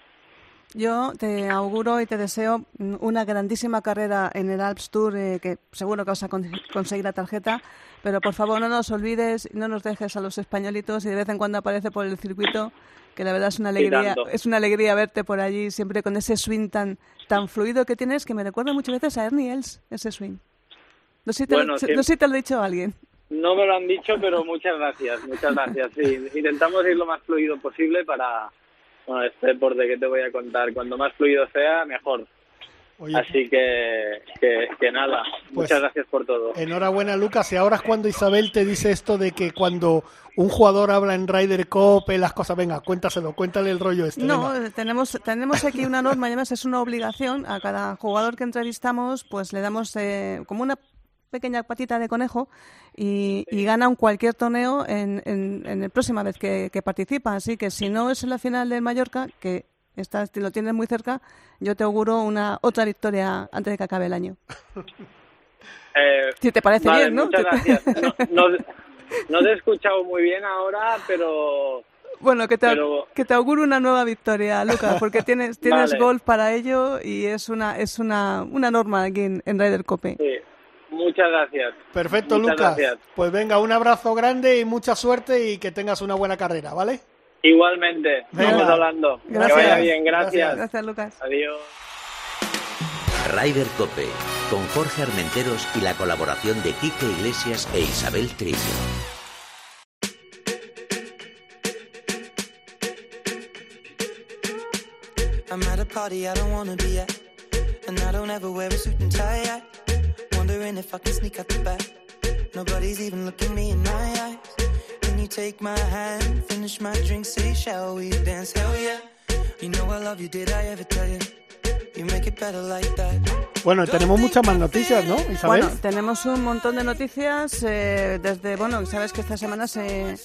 Yo te auguro y te deseo una grandísima carrera en el Alps Tour, eh, que seguro que vas a con- conseguir la tarjeta, pero por favor no nos olvides, no nos dejes a los españolitos y de vez en cuando aparece por el circuito, que la verdad es una alegría, es una alegría verte por allí siempre con ese swing tan tan fluido que tienes, que me recuerda muchas veces a Ernie Els, ese swing. No sé si te, Bueno, lo, no sé si te lo ha dicho alguien. No me lo han dicho, pero muchas gracias, muchas gracias. Sí, intentamos ir lo más fluido posible para, bueno, este deporte que te voy a contar, cuando más fluido sea, mejor. Oye, Así que, que, que nada, Pues- muchas gracias por todo. enhorabuena, Lucas. Y ahora es cuando Isabel te dice esto de que cuando un jugador habla en Ryder Cup, eh, las cosas, venga, cuéntaselo, cuéntale el rollo este. No, venga. tenemos, tenemos aquí una norma, además es una obligación. A cada jugador que entrevistamos, pues le damos eh, como una pequeña patita de conejo y, y gana un cualquier torneo en, en, en la próxima vez que, que participa. Así que si no es en la final del Mallorca, que estás, lo tienes muy cerca, yo te auguro una otra victoria antes de que acabe el año. [LAUGHS] Eh, Si te parece vale, bien, ¿no? Muchas Te- gracias. [LAUGHS] No, no- no te he escuchado muy bien ahora, pero Bueno, que te, Pero- que te auguro una nueva victoria, Lucas, [LAUGHS] porque tienes, tienes Vale. golf para ello y es una, es una, una norma aquí en, en Ryder Cope. sí, muchas gracias. Perfecto, Muchas Lucas. gracias. Pues venga, un abrazo grande y mucha suerte y que tengas una buena carrera, ¿vale? Igualmente, Venga. vamos hablando. Gracias. Que vaya bien, gracias. Gracias, Lucas. Adiós. Ryder Cope, con Jorge Armenteros y la colaboración de Quique Iglesias e Isabel Trillo. I'm at a party I don't wanna be at. And I don't ever wear a suit and tie. Wondering if I can sneak out the back. Nobody's even looking me in my eyes. Can you take my hand, finish my drink, say, shall we dance? Hell yeah. You know I love you, did I ever tell you? You make it better like that. Bueno, tenemos muchas más noticias, ¿no, Isabel? Bueno, tenemos un montón de noticias eh, desde, bueno, sabes que esta semana se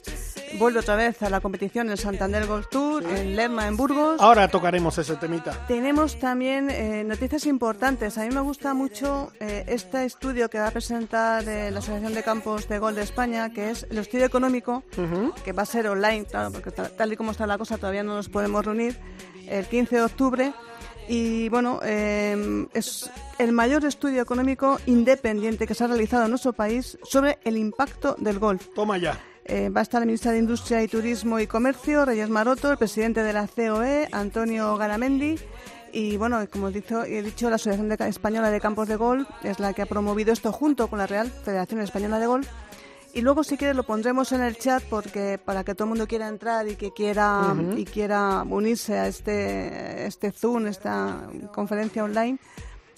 vuelve otra vez a la competición en Santander Golf Tour, en Lerma, en Burgos. Ahora tocaremos ese temita. Tenemos también eh, noticias importantes. A mí me gusta mucho eh, este estudio que va a presentar eh, la Asociación de Campos de Gol de España, que es el estudio económico, que va a ser online, claro, porque ta- tal y como está la cosa todavía no nos podemos reunir, el 15 de octubre. Y bueno, eh, es el mayor estudio económico independiente que se ha realizado en nuestro país sobre el impacto del golf. Toma ya. Eh, va a estar la ministra de Industria y Turismo y Comercio, Reyes Maroto, el presidente de la COE, Antonio Garamendi, Y bueno, como he dicho, he dicho, la Asociación Española de Campos de Golf es la que ha promovido esto junto con la Real Federación Española de Golf. Y luego, si quieres, lo pondremos en el chat porque para que todo el mundo quiera entrar y que quiera y quiera unirse a este este Zoom, esta conferencia online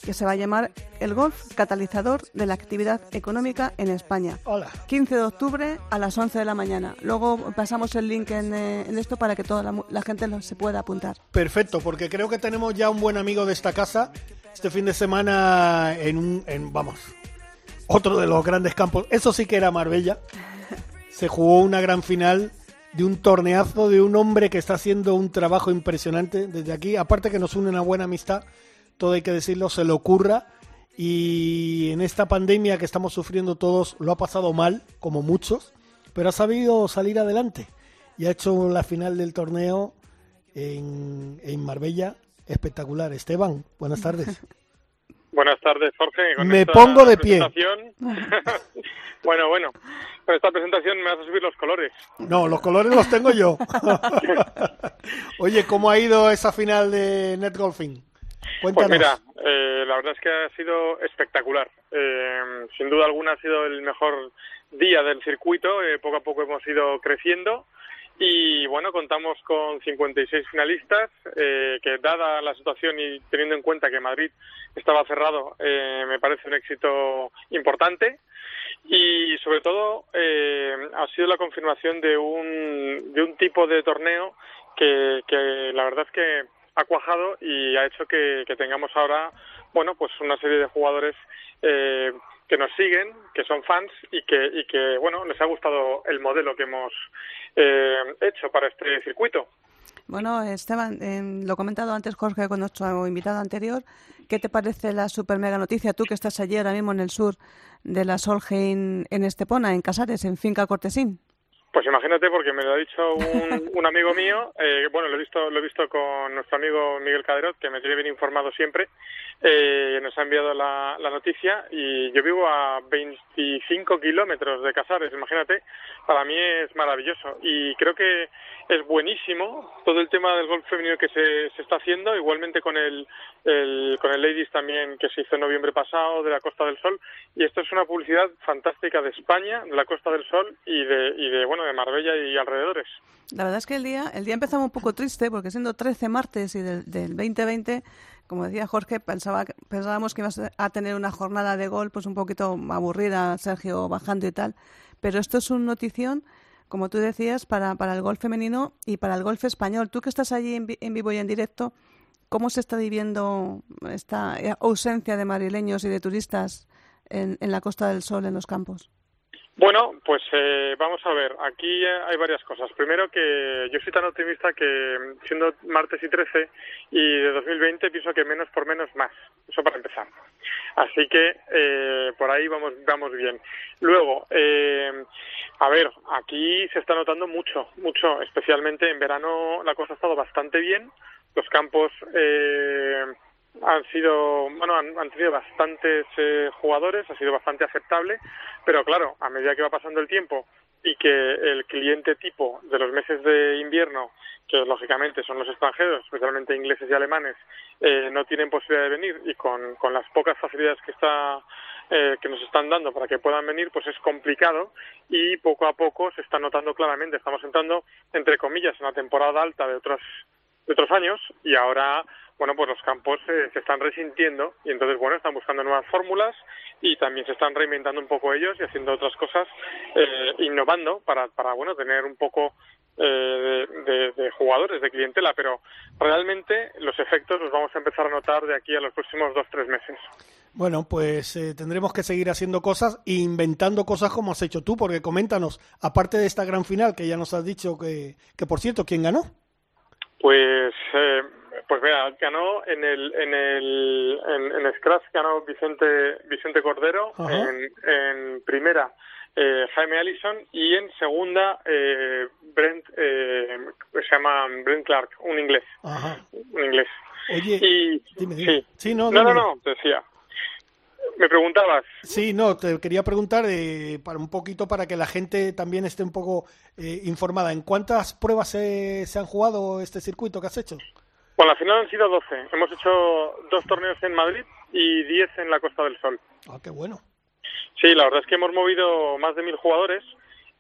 que se va a llamar El Golf Catalizador de la Actividad Económica en España. Hola. 15 de octubre a las 11 de la mañana. Luego pasamos el link en, eh, en esto para que toda la, la gente lo- se pueda apuntar. Perfecto, porque creo que tenemos ya un buen amigo de esta casa este fin de semana en un, en, vamos, otro de los grandes campos. Eso sí que era Marbella. [LAUGHS] Se jugó una gran final de un torneazo de un hombre que está haciendo un trabajo impresionante desde aquí. Aparte que nos une una buena amistad, todo hay que decirlo, se le ocurra. Y en esta pandemia que estamos sufriendo todos, lo ha pasado mal, como muchos, pero ha sabido salir adelante. Y ha hecho la final del torneo en, en Marbella espectacular. Esteban, buenas tardes. [LAUGHS] Buenas tardes, Jorge. Con Me esta pongo de pie. [LAUGHS] [LAUGHS] bueno, bueno, con esta presentación me vas a subir los colores. No, los colores los tengo yo. Oye, ¿cómo ha ido esa final de Net Golfing? Pues mira, eh, la verdad es que ha sido espectacular. Eh, sin duda alguna ha sido el mejor día del circuito. Eh, poco a poco hemos ido creciendo. Y bueno, contamos con 56 finalistas, eh, que dada la situación y teniendo en cuenta que Madrid estaba cerrado, eh, me parece un éxito importante. Y sobre todo eh, ha sido la confirmación de un, de un tipo de torneo que, que la verdad es que ha cuajado y ha hecho que, tengamos ahora, bueno, pues una serie de jugadores eh, que nos siguen, que son fans y que, y que, bueno, les ha gustado el modelo que hemos eh, hecho para este circuito. Bueno, Esteban, eh, lo comentado antes Jorge con nuestro invitado anterior. ¿Qué te parece la super mega noticia? Tú que estás allí ahora mismo en el sur de la Solheim en Estepona, en Casares, en Finca Cortesín. Pues imagínate, porque me lo ha dicho un, [LAUGHS] un amigo mío, eh, bueno, lo he visto lo he visto con nuestro amigo Miguel Caderot, que me tiene bien informado siempre, eh, nos ha enviado la, la noticia y yo vivo a 25 kilómetros de Casares, imagínate, para mí es maravilloso y creo que es buenísimo todo el tema del golf femenino que se, se está haciendo, igualmente con el, el- con el Ladies también que se hizo en noviembre pasado de la Costa del Sol y esto es una publicidad fantástica de España, de la Costa del Sol y de, y de bueno de Marbella y alrededores. La verdad es que el día, el día empezaba un poco triste porque siendo 13 martes y del, del 2020, como decía Jorge, pensaba, pensábamos que ibas a tener una jornada de gol pues un poquito aburrida, Sergio bajando y tal. Pero esto es una notición, como tú decías, para, para el golf femenino y para el golf español. Tú que estás allí en, en vivo y en directo, ¿cómo se está viviendo esta eh, ausencia de madrileños y de turistas en, en la Costa del Sol, en los campos? Bueno, pues eh, vamos a ver, aquí hay varias cosas. Primero que yo soy tan optimista que siendo martes y 13 y de 2020 pienso que menos por menos más. Eso para empezar. Así que eh, por ahí vamos, vamos bien. Luego, eh, a ver, aquí se está notando mucho, mucho, especialmente en verano la cosa ha estado bastante bien. Los campos eh, han sido, bueno, han, tenido bastantes eh, jugadores, ha sido bastante aceptable, pero claro, a medida que va pasando el tiempo y que el cliente tipo de los meses de invierno, que lógicamente son los extranjeros, especialmente ingleses y alemanes, eh, no tienen posibilidad de venir y con, con las pocas facilidades que está eh, que nos están dando para que puedan venir, pues es complicado y poco a poco se está notando claramente. Estamos entrando, entre comillas, en la temporada alta de otros de otros años y ahora bueno pues los campos eh, se están resintiendo y entonces bueno están buscando nuevas fórmulas y también se están reinventando un poco ellos y haciendo otras cosas eh, innovando para para bueno tener un poco eh, de, jugadores de clientela pero realmente los efectos los vamos a empezar a notar de aquí a los próximos dos tres meses Bueno, pues eh, tendremos que seguir haciendo cosas e inventando cosas como has hecho tú, porque coméntanos, aparte de esta gran final que ya nos has dicho que, que por cierto, ¿quién ganó? Pues, eh, pues mira, ganó en el, en el, en, en Scratch ganó Vicente, Vicente Cordero, en, en primera eh, Jaime Allison y en segunda eh, Brent, eh, se llama Brent Clark, un inglés, Ajá. un inglés. Oye, y, dime, dime. Sí. Sí, no, no, no, dime. no, te decía. Me preguntabas. Sí, no, te quería preguntar eh, para un poquito para que la gente también esté un poco eh, informada. ¿En cuántas pruebas se, se han jugado este circuito que has hecho? Bueno, la final han sido 12. Hemos hecho dos torneos en Madrid y 10 en la Costa del Sol. Ah, qué bueno. Sí, la verdad es que hemos movido más de mil jugadores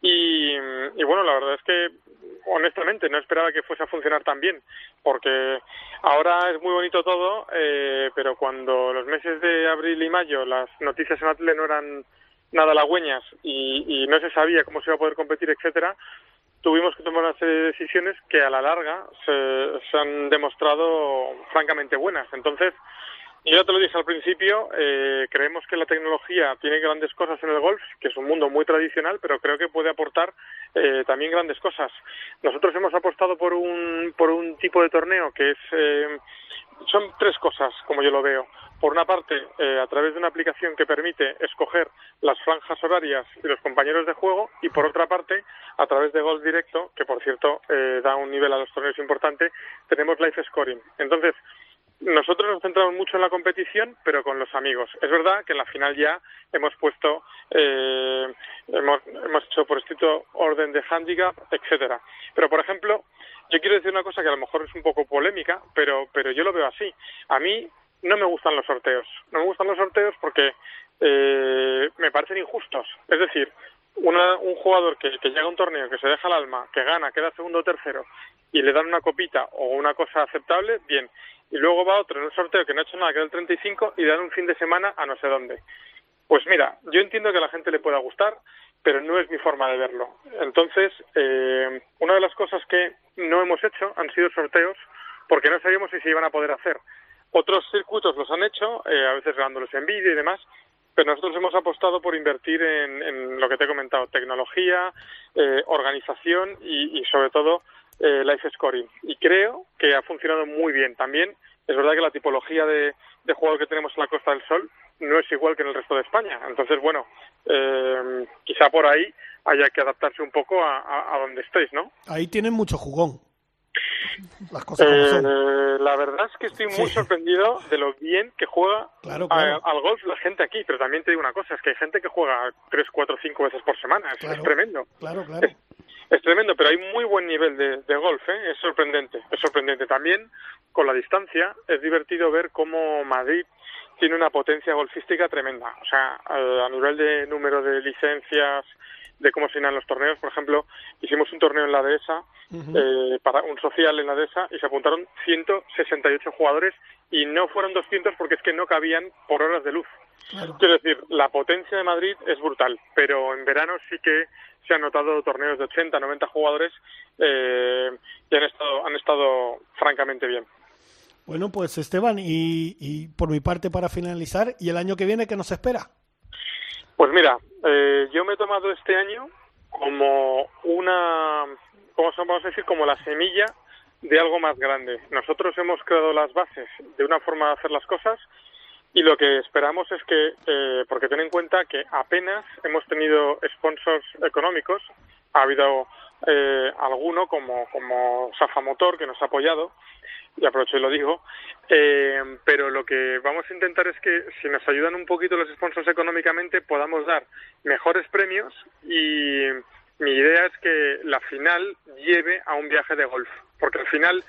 y, y bueno, la verdad es que honestamente no esperaba que fuese a funcionar tan bien, porque ahora es muy bonito todo, eh, pero cuando los meses de abril y mayo las noticias en Atle no eran nada halagüeñas y, y no se sabía cómo se iba a poder competir, etcétera, tuvimos que tomar una serie de decisiones que a la larga se, se han demostrado francamente buenas. Entonces, yo ya te lo dije al principio, eh, creemos que la tecnología tiene grandes cosas en el golf, que es un mundo muy tradicional, pero creo que puede aportar eh, también grandes cosas. Nosotros hemos apostado por un, por un tipo de torneo que es... Eh, son tres cosas, como yo lo veo. Por una parte, eh, a través de una aplicación que permite escoger las franjas horarias y los compañeros de juego, y por otra parte, a través de Golf Directo, que por cierto eh, da un nivel a los torneos importante, tenemos Life Scoring. Entonces, nosotros nos centramos mucho en la competición, pero con los amigos. Es verdad que en la final ya hemos puesto, eh, hemos, hemos hecho por escrito orden de handicap, etcétera. Pero, por ejemplo, yo quiero decir una cosa que a lo mejor es un poco polémica, pero, pero yo lo veo así. A mí no me gustan los sorteos. No me gustan los sorteos porque eh, me parecen injustos. Es decir, una, un jugador que, llega a un torneo, que se deja el alma, que gana, queda segundo o tercero, y le dan una copita o una cosa aceptable, bien. Y luego va otro en un sorteo que no ha hecho nada, queda el 35, y dan un fin de semana a no sé dónde. Pues mira, yo entiendo que a la gente le pueda gustar, pero no es mi forma de verlo. Entonces, eh, una de las cosas que no hemos hecho han sido sorteos porque no sabíamos si se iban a poder hacer. Otros circuitos los han hecho, eh, a veces grabándolos en vídeo y demás, pero nosotros hemos apostado por invertir en, lo que te he comentado, tecnología, eh, organización y, y, sobre todo, eh, life scoring. Y creo que ha funcionado muy bien. También es verdad que la tipología de, de jugador que tenemos en la Costa del Sol no es igual que en el resto de España. Entonces, bueno, eh, quizá por ahí haya que adaptarse un poco a, a donde estéis, ¿no? Ahí tienen mucho jugón. Las cosas como son. Eh, la verdad es que estoy muy Sí. sorprendido de lo bien que juega Claro, a- claro. al golf la gente aquí, pero también te digo una cosa, es que hay gente que juega tres, cuatro, cinco veces por semana, es, Claro. es tremendo. Claro, claro. Es tremendo, pero hay muy buen nivel de, de golf, ¿eh? es sorprendente, es sorprendente. También con la distancia es divertido ver cómo Madrid tiene una potencia golfística tremenda. O sea, a nivel de número de licencias, de cómo se los torneos, por ejemplo, hicimos un torneo en la dehesa, eh, para un social en la dehesa, y se apuntaron 168 jugadores y no fueron 200 porque es que no cabían por horas de luz. Quiero decir, la potencia de Madrid es brutal, pero en verano sí que se han notado torneos de 80, 90 jugadores eh, y han estado, han estado francamente bien. Bueno, pues Esteban, y, y por mi parte para finalizar, ¿y el año que viene qué nos espera? Pues mira, eh, yo me he tomado este año como una, ¿cómo vamos a decir? Como la semilla de algo más grande. Nosotros hemos creado las bases de una forma de hacer las cosas y lo que esperamos es que, eh, porque ten en cuenta que apenas hemos tenido sponsors económicos, ha habido eh, alguno como, como Safa que nos ha apoyado, y aprovecho y lo digo, eh, pero lo que vamos a intentar es que si nos ayudan un poquito los sponsors económicamente podamos dar mejores premios y mi idea es que la final lleve a un viaje de golf, porque al final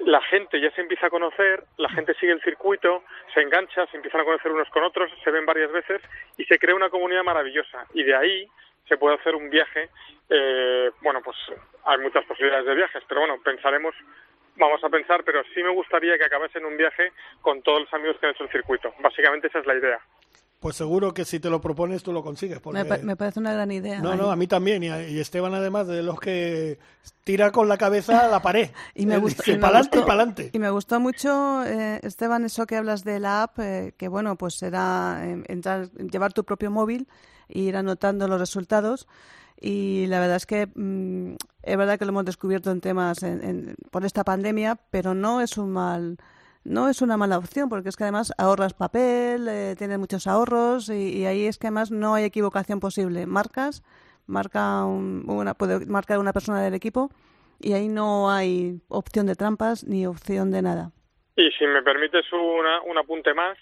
la gente ya se empieza a conocer, la gente sigue el circuito, se engancha, se empiezan a conocer unos con otros, se ven varias veces y se crea una comunidad maravillosa. Y de ahí se puede hacer un viaje, eh, bueno, pues hay muchas posibilidades de viajes, pero bueno, pensaremos, vamos a pensar, pero sí me gustaría que acabase en un viaje con todos los amigos que han hecho el circuito. Básicamente esa es la idea. Pues seguro que si te lo propones tú lo consigues. Porque... Me, pa- me parece una gran idea. No, Ahí. no, a mí también. Y, a- y Esteban además de los que tira con la cabeza a la pared. [LAUGHS] Y me Él gustó, y me gustó mucho, eh, Esteban, eso que hablas de la app, eh, que bueno, pues será eh, entrar, llevar tu propio móvil e ir anotando los resultados. Y la verdad es que mm, es verdad que lo hemos descubierto en temas en- en- por esta pandemia, pero no es un mal no es una mala opción porque es que además ahorras papel, eh, tienes muchos ahorros y, ahí es que además no hay equivocación posible. Marcas, marca un- una, puede marcar una persona del equipo y ahí no hay opción de trampas ni opción de nada. Y si me permites una, un apunte más,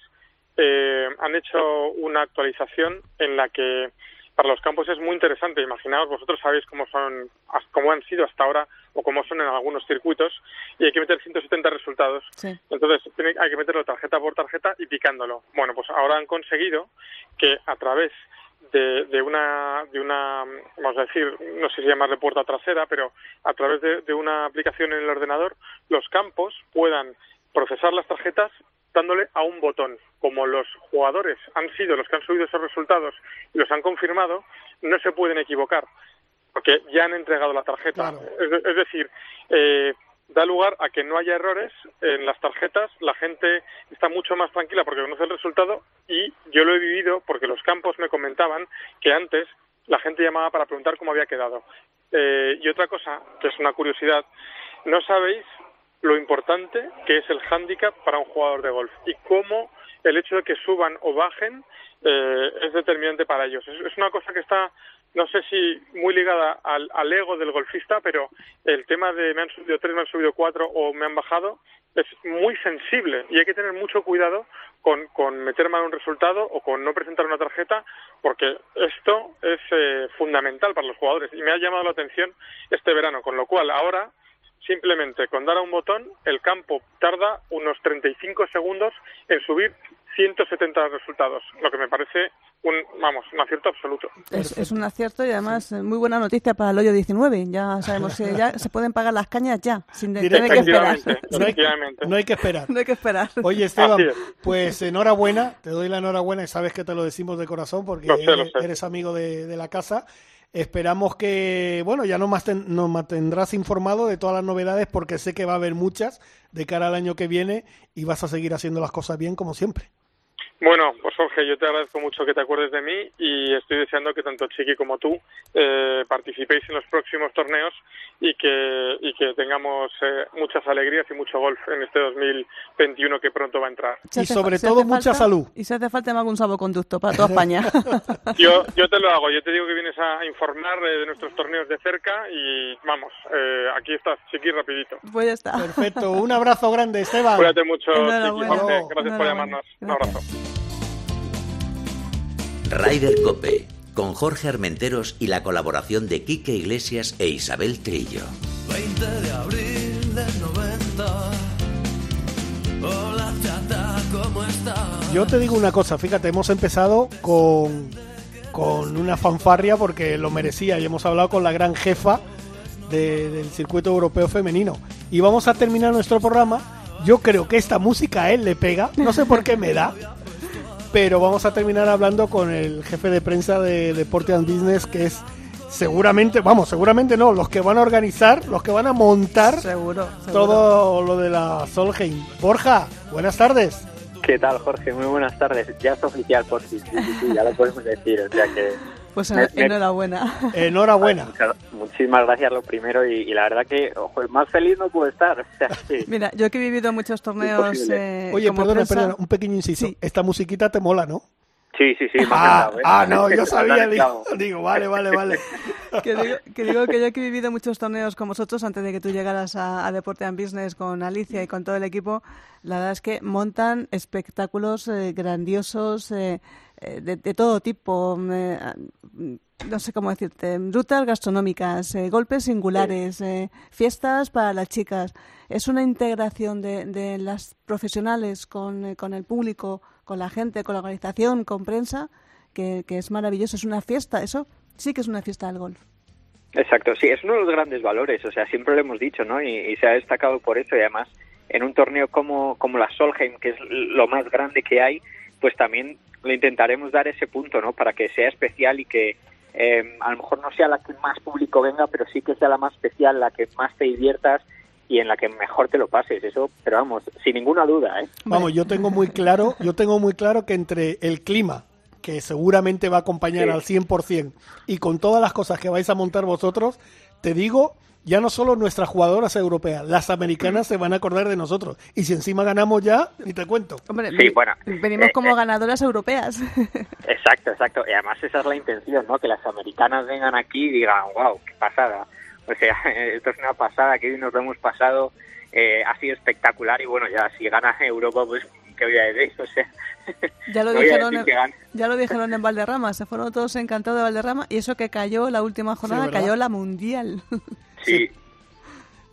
eh, han hecho una actualización en la que para los campos es muy interesante. Imaginaos, vosotros sabéis cómo son, cómo han sido hasta ahora o como son en algunos circuitos, y hay que meter 170 resultados. Entonces hay que meterlo tarjeta por tarjeta y picándolo. Bueno, pues ahora han conseguido que a través de, de, una, de una, vamos a decir, no sé si llamarle puerta trasera, pero a través de, de una aplicación en el ordenador, los campos puedan procesar las tarjetas dándole a un botón. Como los jugadores han sido los que han subido esos resultados y los han confirmado, no se pueden equivocar, porque ya han entregado la tarjeta. Es, decir, eh, da lugar a que no haya errores en las tarjetas, la gente está mucho más tranquila porque conoce el resultado y yo lo he vivido porque los campos me comentaban que antes la gente llamaba para preguntar cómo había quedado. Eh, y otra cosa, que es una curiosidad, no sabéis lo importante que es el hándicap para un jugador de golf y cómo el hecho de que suban o bajen eh, es determinante para ellos. Es, una cosa que está, no sé si muy ligada al, al, ego del golfista, pero el tema de me han subido tres, me han subido cuatro o me han bajado es muy sensible y hay que tener mucho cuidado con, con meter mal un resultado o con no presentar una tarjeta porque esto es eh, fundamental para los jugadores y me ha llamado la atención este verano, con lo cual ahora simplemente con dar a un botón el campo tarda unos 35 segundos en subir 170 resultados, lo que me parece un, vamos, un acierto absoluto. Es, un acierto y además muy buena noticia para el hoyo 19. Ya sabemos que ya se pueden pagar las cañas ya, sin tener que esperar. No hay, no hay, que esperar. No hay que esperar. Oye, Esteban, pues enhorabuena, te doy la enhorabuena y sabes que te lo decimos de corazón porque eres, amigo de, de la casa. Esperamos que, bueno, ya nos, nos mantendrás informado de todas las novedades porque sé que va a haber muchas de cara al año que viene y vas a seguir haciendo las cosas bien como siempre. Bueno, pues Jorge, yo te agradezco mucho que te acuerdes de mí y estoy deseando que tanto Chiqui como tú eh, participéis en los próximos torneos y que, y que tengamos eh, muchas alegrías y mucho golf en este 2021 que pronto va a entrar. Y sobre todo mucha salud. Y si hace falta me hago un salvoconducto para toda España. [LAUGHS] yo, yo te lo hago, yo te digo que vienes a informar eh, de nuestros torneos de cerca y vamos, aquí estás, Chiqui, rapidito. Pues ya está. Perfecto, un abrazo grande, Esteban. Cuídate mucho, Chiqui, Jorge. Gracias por llamarnos. Un abrazo. Rider Cope, con Jorge Armenteros y la colaboración de Quique Iglesias e Isabel Trillo. 20 de abril del 90. Hola, chata, ¿cómo estás? Yo te digo una cosa, fíjate, hemos empezado con, con una fanfarria porque lo merecía y hemos hablado con la gran jefa del circuito europeo femenino. Y vamos a terminar nuestro programa. Yo creo que esta música a él le pega, no sé por qué me da, [LAUGHS] pero vamos a terminar hablando con el jefe de prensa de Deporte and Business, que es seguramente, vamos, seguramente no, los que van a organizar, los que van a montar seguro, todo lo de la Solheim. Borja, buenas tardes. ¿Qué tal, Jorge? Muy buenas tardes. Ya es oficial por sí, sí, sí, ya lo podemos decir, o sea que pues enhorabuena. [LAUGHS] Enhorabuena. muchísimas gracias lo primero y, la verdad que, ojo, más feliz no puedo estar. [LAUGHS] Mira, yo que he vivido muchos torneos. Eh, Oye, perdona, perdona, un pequeño inciso. Esta musiquita te mola, ¿no? Sí, sí, sí. ah, ¿eh? ah, no, yo sabía, [LAUGHS] digo, vale, vale, vale. que, digo, que, digo, que yo que he vivido muchos torneos con vosotros antes de que tú llegaras a, Deporte and Business con Alicia y con todo el equipo, la verdad es que montan espectáculos eh, grandiosos eh, de, de, todo tipo. no sé cómo decirte, rutas gastronómicas, golpes singulares, fiestas para las chicas. Es una integración de, de las profesionales con, con el público con la gente, con la organización, con prensa, que, es maravilloso. Es una fiesta, eso sí que es una fiesta del golf. Exacto, sí, es uno de los grandes valores, o sea, siempre lo hemos dicho, ¿no? Y, se ha destacado por eso y además en un torneo como, como la Solheim, que es lo más grande que hay, pues también le intentaremos dar ese punto, ¿no? Para que sea especial y que eh, a lo mejor no sea la que más público venga, pero sí que sea la más especial, la que más te diviertas y en la que mejor te lo pases, eso, pero vamos, sin ninguna duda, ¿eh? Vamos, yo tengo muy claro, yo tengo muy claro que entre el clima, que seguramente va a acompañar al 100%, y con todas las cosas que vais a montar vosotros, te digo, ya no solo nuestras jugadoras europeas, las americanas se van a acordar de nosotros. Y si encima ganamos ya, ni te cuento. Hombre, venimos eh, como eh. ganadoras europeas. [LAUGHS] Exacto, exacto. Y además esa es la intención, ¿no? Que las americanas vengan aquí y digan, wow, qué pasada. O sea, [LAUGHS] esto es una pasada, que hoy nos lo hemos pasado, eh, ha sido espectacular y bueno, ya si gana Europa, pues qué voy a decir, o sea, [LAUGHS] ya lo, dijeron, en, ya lo dijeron en Valderrama, se fueron todos encantados de Valderrama y eso que cayó la última jornada, cayó la Mundial. Sí.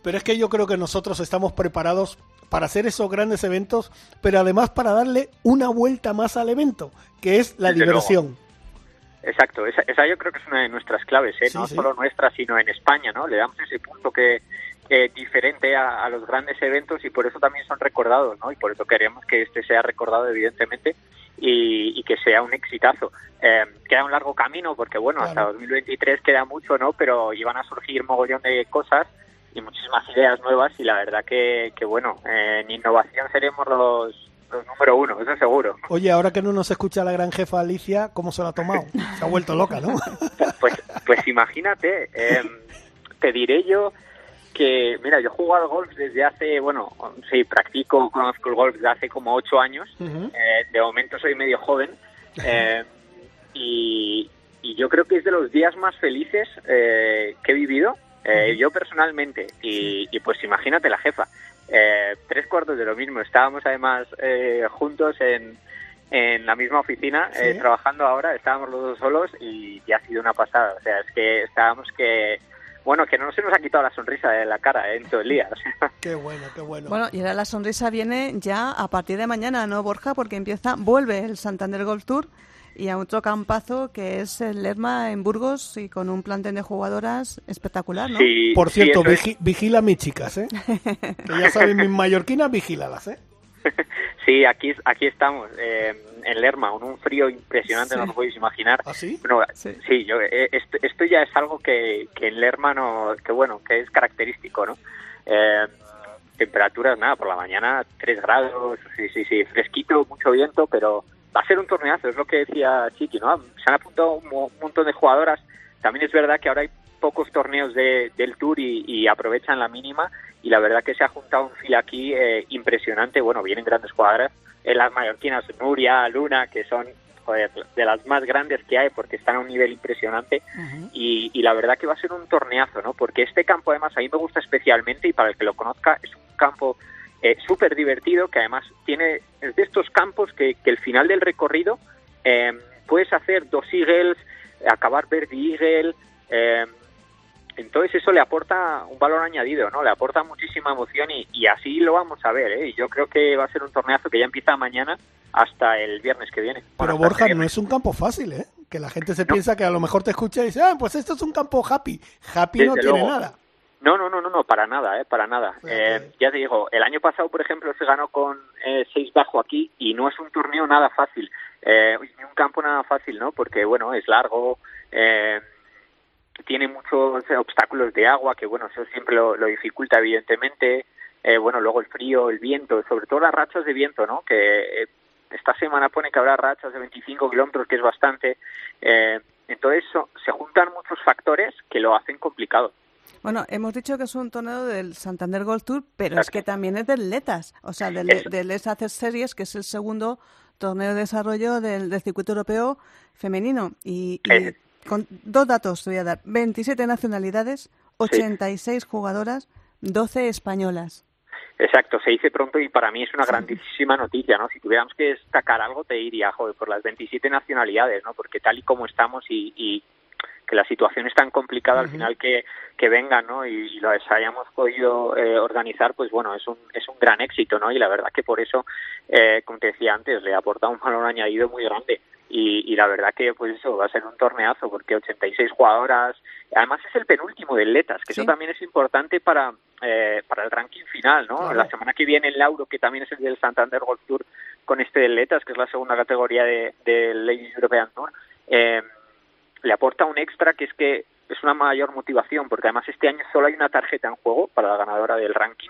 pero es que yo creo que nosotros estamos preparados para hacer esos grandes eventos, pero además para darle una vuelta más al evento, que es la Desde diversión. Exacto, esa, esa yo creo que es una de nuestras claves, ¿eh? no sí. solo nuestra, sino en España, ¿no? Le damos ese punto que, que diferente a, a los grandes eventos y por eso también son recordados, ¿no? Y por eso queremos que este sea recordado, evidentemente, y, y que sea un exitazo. Eh, queda un largo camino porque, bueno, hasta 2023 queda mucho, ¿no? Pero iban a surgir mogollón de cosas y muchísimas ideas nuevas y la verdad que, que bueno, eh, en innovación seremos los, los número uno, eso seguro. Oye, ahora que no nos escucha la gran jefa Alicia, ¿cómo se lo ha tomado? Se ha vuelto loca, ¿no? [LAUGHS] Pues, pues imagínate, eh, te diré yo que, mira, yo juego al golf desde hace, bueno, sí, practico, conozco el golf desde hace como ocho años. Eh, de momento soy medio joven. [LAUGHS] eh, y, y yo creo que es de los días más felices eh, que he vivido, eh, yo personalmente. Y, y pues imagínate la jefa. Eh, tres cuartos de lo mismo. Estábamos además eh, juntos en, en la misma oficina, eh, trabajando ahora. Estábamos los dos solos y, y ha sido una pasada. O sea, es que estábamos que. Bueno, que no se nos ha quitado la sonrisa de la cara eh, en todo el día. [LAUGHS] Qué bueno, qué bueno. Bueno, y ahora la sonrisa viene ya a partir de mañana, ¿no, Borja? Porque empieza, vuelve el Santander Golf Tour y a otro campazo que es el Lerma en Burgos y con un plantel de jugadoras espectacular, ¿no? Sí, Por sí, cierto, es. vigi- vigila a mis chicas, ¿eh? [LAUGHS] Que ya saben, mis mallorquinas, vigílalas, ¿eh? [LAUGHS] Sí, aquí, aquí estamos, eh, en Lerma, con un frío impresionante, Sí. no os podéis imaginar. ¿Ah, sí? Bueno, sí, yo, eh, esto, esto ya es algo que, que en Lerma no, que bueno, que es característico, ¿no? Eh, temperaturas, nada, por la mañana 3 grados, sí, sí, sí, fresquito, mucho viento, pero va a ser un torneazo, es lo que decía Chiqui, ¿no? Se han apuntado un, mo- un montón de jugadoras, también es verdad que ahora hay pocos torneos de, del Tour y, y aprovechan la mínima y la verdad que se ha juntado un fil aquí eh, impresionante, bueno, vienen grandes jugadoras, eh, las mallorquinas Nuria, Luna, que son joder, de las más grandes que hay porque están a un nivel impresionante. Y, y la verdad que va a ser un torneazo, ¿no? Porque este campo además a mí me gusta especialmente y para el que lo conozca es un campo eh, súper divertido que además tiene, es de estos campos que, que el final del recorrido eh, puedes hacer dos eagles, acabar verde eagle, eh, entonces eso le aporta un valor añadido, ¿no? Le aporta muchísima emoción y, y así lo vamos a ver, ¿eh? Y yo creo que va a ser un torneazo que ya empieza mañana hasta el viernes que viene. Pero Bueno, Borja, no es un campo fácil, ¿eh? Que la gente se piensa que a lo mejor te escucha y dice, ah, pues esto es un campo happy. Happy no tiene luego. nada. No, no, no, no, no, para nada, ¿eh? Para nada. Eh, ya te digo, el año pasado, por ejemplo, se ganó con eh, seis bajo aquí y no es un torneo nada fácil, eh, ni un campo nada fácil, ¿no? Porque, bueno, es largo, eh, tiene muchos obstáculos de agua, que, bueno, eso siempre lo, lo dificulta, evidentemente. Eh, bueno, luego el frío, el viento, sobre todo las rachas de viento, ¿no? Que eh, esta semana pone que habrá rachas de 25 kilómetros, que es bastante. Eh, entonces, so- se juntan muchos factores que lo hacen complicado. Bueno, hemos dicho que es un torneo del Santander Golf Tour, pero es que también es del Letas, o sea, del, Eso. del Hacer Series, que es el segundo torneo de desarrollo del, del circuito europeo femenino. Y, y Eh. Con dos datos te voy a dar: 27 nacionalidades, 86 jugadoras, 12 españolas. Exacto, se dice pronto y para mí es una grandísima noticia, ¿no? Si tuviéramos que destacar algo, te diría, joder, por las 27 nacionalidades, ¿no? Porque tal y como estamos y, y que la situación es tan complicada al final que, que vengan, ¿no? Y, y lo hayamos podido eh, organizar, pues bueno, es un, es un gran éxito, ¿no? Y la verdad que por eso, eh, como te decía antes, le aporta un valor añadido muy grande. Y, y la verdad que, pues eso, va a ser un torneazo, porque 86 jugadoras, además es el penúltimo del Letas, que eso también es importante para, eh, para el ranking final, ¿no? Claro. La semana que viene el Lauro, que también es el del Santander Golf Tour, con este Letas, que es la segunda categoría de- del Ladies European Tour, eh, le aporta un extra que es que es una mayor motivación, porque además este año solo hay una tarjeta en juego para la ganadora del ranking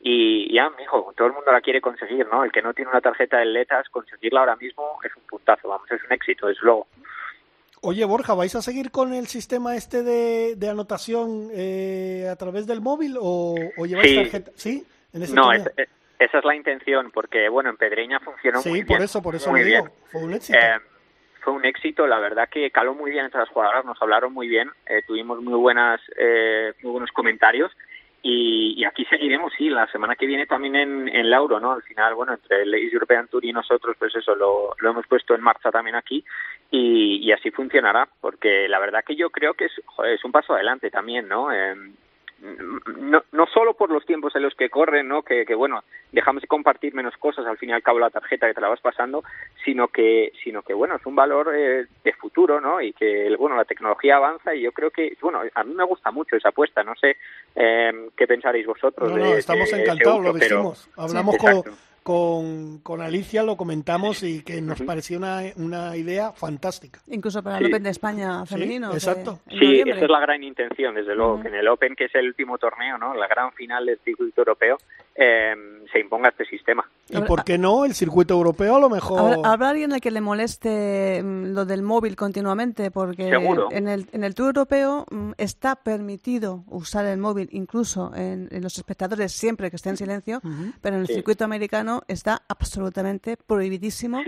y ya, mijo, todo el mundo la quiere conseguir, ¿no? El que no tiene una tarjeta de Letas, conseguirla ahora mismo es un puntazo, vamos, es un éxito, es luego. Oye, Borja, ¿vais a seguir con el sistema este de, de anotación eh, a través del móvil o, o lleváis Sí. tarjeta? ¿Sí? En ese No, torneo. es- es- esa es la intención, porque, bueno, en Pedreña funcionó Sí, muy por bien. eso, por eso muy lo digo. bien. Fue un éxito. Eh, fue un éxito, la verdad que caló muy bien entre las jugadoras, nos hablaron muy bien, eh, tuvimos muy buenas, eh, muy buenos comentarios y, y aquí seguiremos, sí, la semana que viene también en, en Lauro, ¿no? Al final, bueno, entre el Ladies European Tour y nosotros, pues eso, lo, lo hemos puesto en marcha también aquí y, y así funcionará, porque la verdad que yo creo que es, un paso adelante también, ¿no? Eh, no, no solo por los tiempos en los que corren, ¿no? Que, que, bueno, dejamos de compartir menos cosas al fin y al cabo la tarjeta que te la vas pasando, sino que, sino que bueno, es un valor eh, de futuro, ¿no? Y que, bueno, la tecnología avanza y yo creo que, bueno, a mí me gusta mucho esa apuesta, no sé eh, qué pensaréis vosotros. No, no, estamos encantados, lo dijimos. Hablamos con con, con Alicia lo comentamos y que nos pareció una, una idea fantástica. Incluso para el Open de España femenino. exacto. Sí, esa es la gran intención, desde luego, que en el Open, que es el último torneo, ¿no? la gran final del circuito europeo, eh, se imponga este sistema. ¿Y por qué no? El circuito europeo a lo mejor... ¿Habrá alguien al que le moleste mm, lo del móvil continuamente? Porque en el, en el Tour Europeo mm, está permitido usar el móvil incluso en, los espectadores siempre que esté en silencio, pero en el circuito americano está absolutamente prohibidísimo.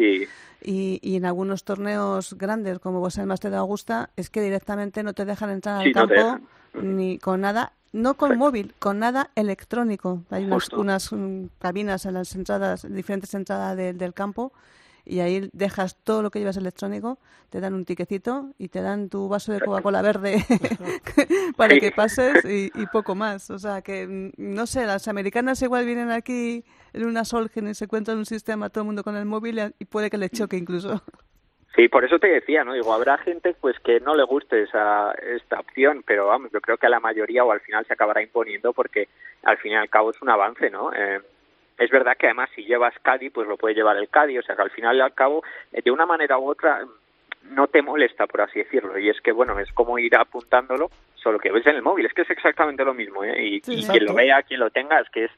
Y, y, en algunos torneos grandes, como es el Master de Augusta, es que directamente no te dejan entrar al campo ni con nada no con móvil, con nada electrónico. Hay unas, unas, mm, cabinas en las entradas, diferentes entradas del campo, y ahí dejas todo lo que llevas electrónico, te dan un tiquecito y te dan tu vaso de Coca-Cola verde [LAUGHS] para que pases y, poco más. O sea que, mm, no sé, las americanas igual vienen aquí en una Solgen y se encuentran un sistema todo el mundo con el móvil y puede que le choque incluso. Sí, por eso te decía, ¿no? Digo, habrá gente pues que no le guste esa, esta opción, pero vamos, yo creo que a la mayoría o al final se acabará imponiendo porque al fin y al cabo es un avance, ¿no? Eh, es verdad que además si llevas Caddy, pues lo puede llevar el Caddy, o sea que al final y al cabo, eh, de una manera u otra, no te molesta, por así decirlo. Y es que, bueno, es como ir apuntándolo, solo que ves en el móvil, es que es exactamente lo mismo, ¿eh? Y, y quien lo vea, quien lo tenga, es que es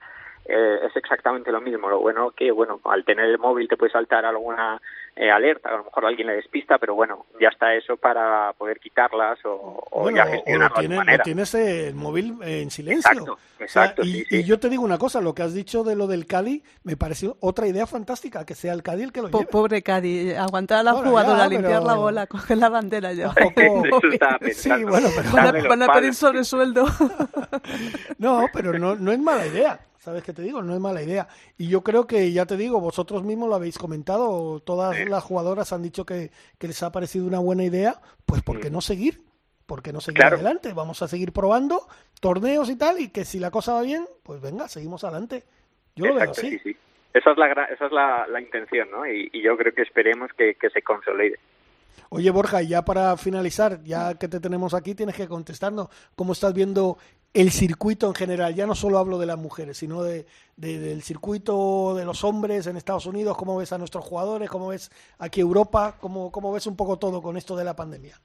eh, es exactamente lo mismo. Lo bueno que, bueno, al tener el móvil te puede saltar alguna eh, alerta, a lo mejor alguien le despista, pero bueno, ya está eso para poder quitarlas o, ya gestionarlo de manera. tienes el móvil en silencio. Exacto, exacto. y, yo te digo una cosa, lo que has dicho de lo del Cadi me pareció otra idea fantástica, que sea el Cadi el que lo lleve. Pobre Cadi, aguantar a la jugadora, limpiar la bola, [LAUGHS] coger la bandera yo. [LAUGHS] [LAUGHS] sí, bueno, pero... Van a, pedir sobresueldo. no, pero no, no es mala idea. ¿Sabes qué te digo? No es mala idea. Y yo creo que, ya te digo, vosotros mismos lo habéis comentado, todas las jugadoras han dicho que, les ha parecido una buena idea, pues ¿por qué mm. no seguir? ¿Por qué no seguir adelante? Vamos a seguir probando torneos y tal, y que si la cosa va bien, pues venga, seguimos adelante. Yo lo veo así. Sí, Esa es la, esa es la, intención, ¿no? Y, yo creo que esperemos que, que se consolide. Oye, Borja, y ya para finalizar, ya que te tenemos aquí, tienes que contestarnos cómo estás viendo el circuito en general. Ya no solo hablo de las mujeres, sino de, del circuito de los hombres en Estados Unidos. ¿Cómo ves a nuestros jugadores? ¿Cómo ves aquí Europa? ¿Cómo, cómo ves un poco todo con esto de la pandemia?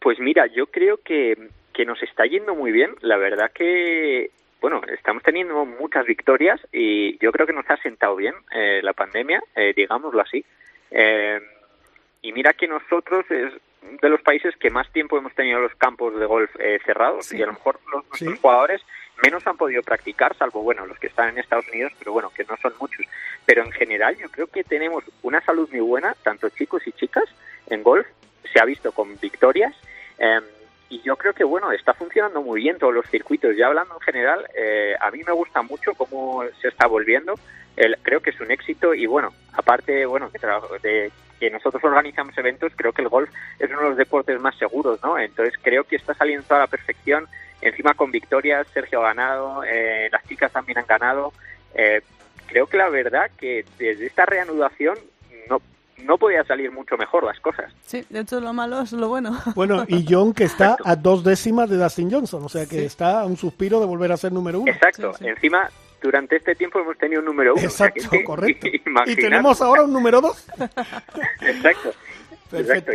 Pues mira, yo creo que, que nos está yendo muy bien. La verdad que, bueno, estamos teniendo muchas victorias y yo creo que nos ha sentado bien eh, la pandemia, eh, digámoslo así. Eh, y mira que nosotros es, de los países que más tiempo hemos tenido los campos de golf eh, cerrados y a lo mejor los, nuestros jugadores menos han podido practicar, salvo bueno los que están en Estados Unidos, pero bueno que no son muchos. Pero en general yo creo que tenemos una salud muy buena, tanto chicos y chicas en golf, se ha visto con victorias. Em, y yo creo que bueno está funcionando muy bien todos los circuitos ya hablando en general eh, a mí me gusta mucho cómo se está volviendo el, creo que es un éxito y bueno aparte bueno de, que nosotros organizamos eventos, creo que el golf es uno de los deportes más seguros, ¿no? Entonces creo que está saliendo a la perfección, encima con victorias, Sergio ha ganado, eh, las chicas también han ganado. Eh, creo que la verdad que desde esta reanudación no no podía salir mucho mejor las cosas. Sí, de hecho lo malo es lo bueno. Bueno, y [LAUGHS] John que está a dos décimas de Dustin Johnson, o sea que está a un suspiro de volver a ser número uno. Exacto, encima durante este tiempo hemos tenido un número uno. Exacto, [LAUGHS] correcto. [LAUGHS] Y tenemos ahora un número dos. [LAUGHS] Exacto. Perfecto.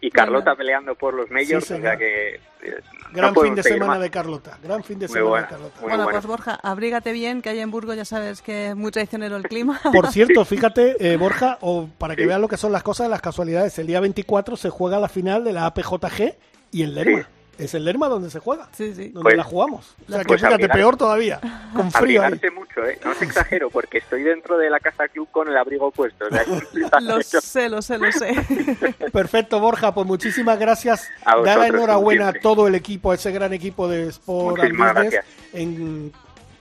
Y, Carlota peleando por los medios, o sea que... Eh, gran fin de semana de Carlota, gran fin de semana de Carlota. Bueno, pues Borja, abrígate bien, que allá en Burgos ya sabes que es muy traicionero el clima. Por cierto, fíjate, eh, Borja, o para que vean lo que son las cosas, las casualidades, el día 24 se juega la final de la APJG y el Lerma es el Lerma donde se juega, sí, sí. donde pues la jugamos. O sea, que pues fíjate, peor todavía, con frío. mucho, ¿eh? No os exagero, porque estoy dentro de la casa club con el abrigo puesto. [LAUGHS] lo sé, lo sé, lo sé. [LAUGHS] Perfecto, Borja, pues muchísimas gracias. Da la enhorabuena a todo el equipo, a ese gran equipo de Sport Business, en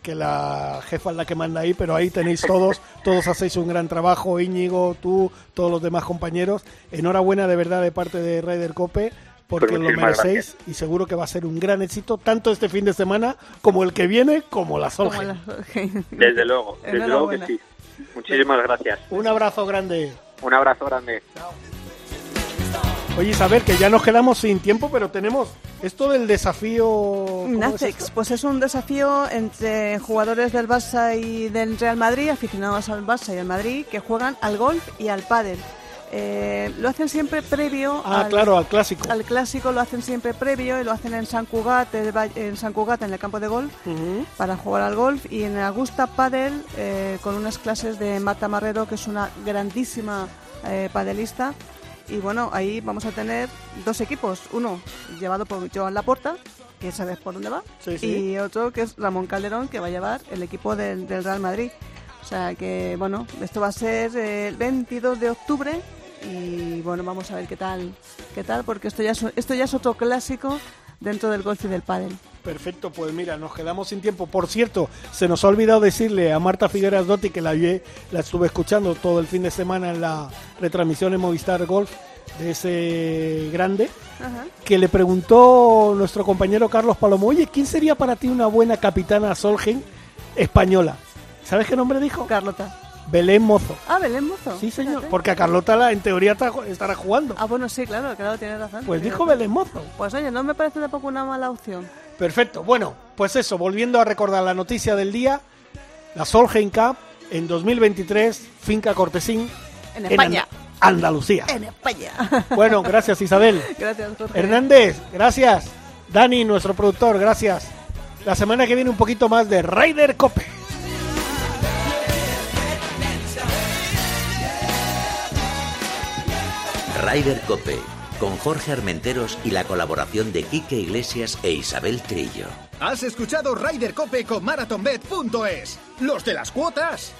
que la jefa es la que manda ahí, pero ahí tenéis todos, [LAUGHS] todos hacéis un gran trabajo, Íñigo, tú, todos los demás compañeros. Enhorabuena de verdad de parte de Ryder Cope porque Pues lo muchísimas merecéis y seguro que va a ser un gran éxito tanto este fin de semana como el que viene como la la- [LAUGHS] Desde luego, desde luego que sí. Muchísimas gracias. Un abrazo grande. Un abrazo grande. Oye Isabel, que ya nos quedamos sin tiempo, pero tenemos esto del desafío... ¿cómo es Nacex, pues es un desafío entre jugadores del Barça y del Real Madrid, aficionados al Barça y al Madrid, que juegan al golf y al pádel. Eh, lo hacen siempre previo Ah, al, claro, al clásico. al clásico, lo hacen siempre previo y lo hacen en San Cugat, en San Cugat, en el campo de golf, para jugar al golf y en Augusta Padel eh, con unas clases de Marta Marrero, que es una grandísima eh, padelista. Y bueno, ahí vamos a tener dos equipos, uno llevado por Joan Laporta, que sabes por dónde va, Sí, sí. y otro que es Ramón Calderón, que va a llevar el equipo del, del Real Madrid. O sea que, bueno, esto va a ser eh, el 22 de octubre y bueno, vamos a ver qué tal, qué tal, porque esto ya es, esto ya es otro clásico dentro del golf y del pádel. Perfecto, pues mira, nos quedamos sin tiempo. Por cierto, se nos ha olvidado decirle a Marta Figueras Dotti, que la, la estuve escuchando todo el fin de semana en la retransmisión en Movistar Golf de ese grande, Ajá. que le preguntó nuestro compañero Carlos Palomo, oye, ¿quién sería para ti una buena capitana Solgen española? ¿Sabes qué nombre dijo? Carlota. Belén Mozo. Ah, Belén Mozo. Sí, señor, fíjate. porque a Carlota la, en teoría está- estará jugando. Ah, bueno, sí, claro, claro, tienes razón. Pues dijo razón. Belén Mozo. Pues oye, no me parece tampoco una mala opción. Perfecto. Bueno, pues eso, volviendo a recordar la noticia del día, la Solheim Cup en 2023, Finca Cortesín, En España. Anda- Andalucía. En España. [LAUGHS] Bueno, gracias Isabel. Gracias, Jorge. Hernández, gracias. Dani, nuestro productor, gracias. La semana que viene un poquito más de Ryder Cope. Rider Cope, con Jorge Armenteros y la colaboración de Quique Iglesias e Isabel Trillo. Has escuchado Rider Cope con MarathonBet.es. Los de las cuotas.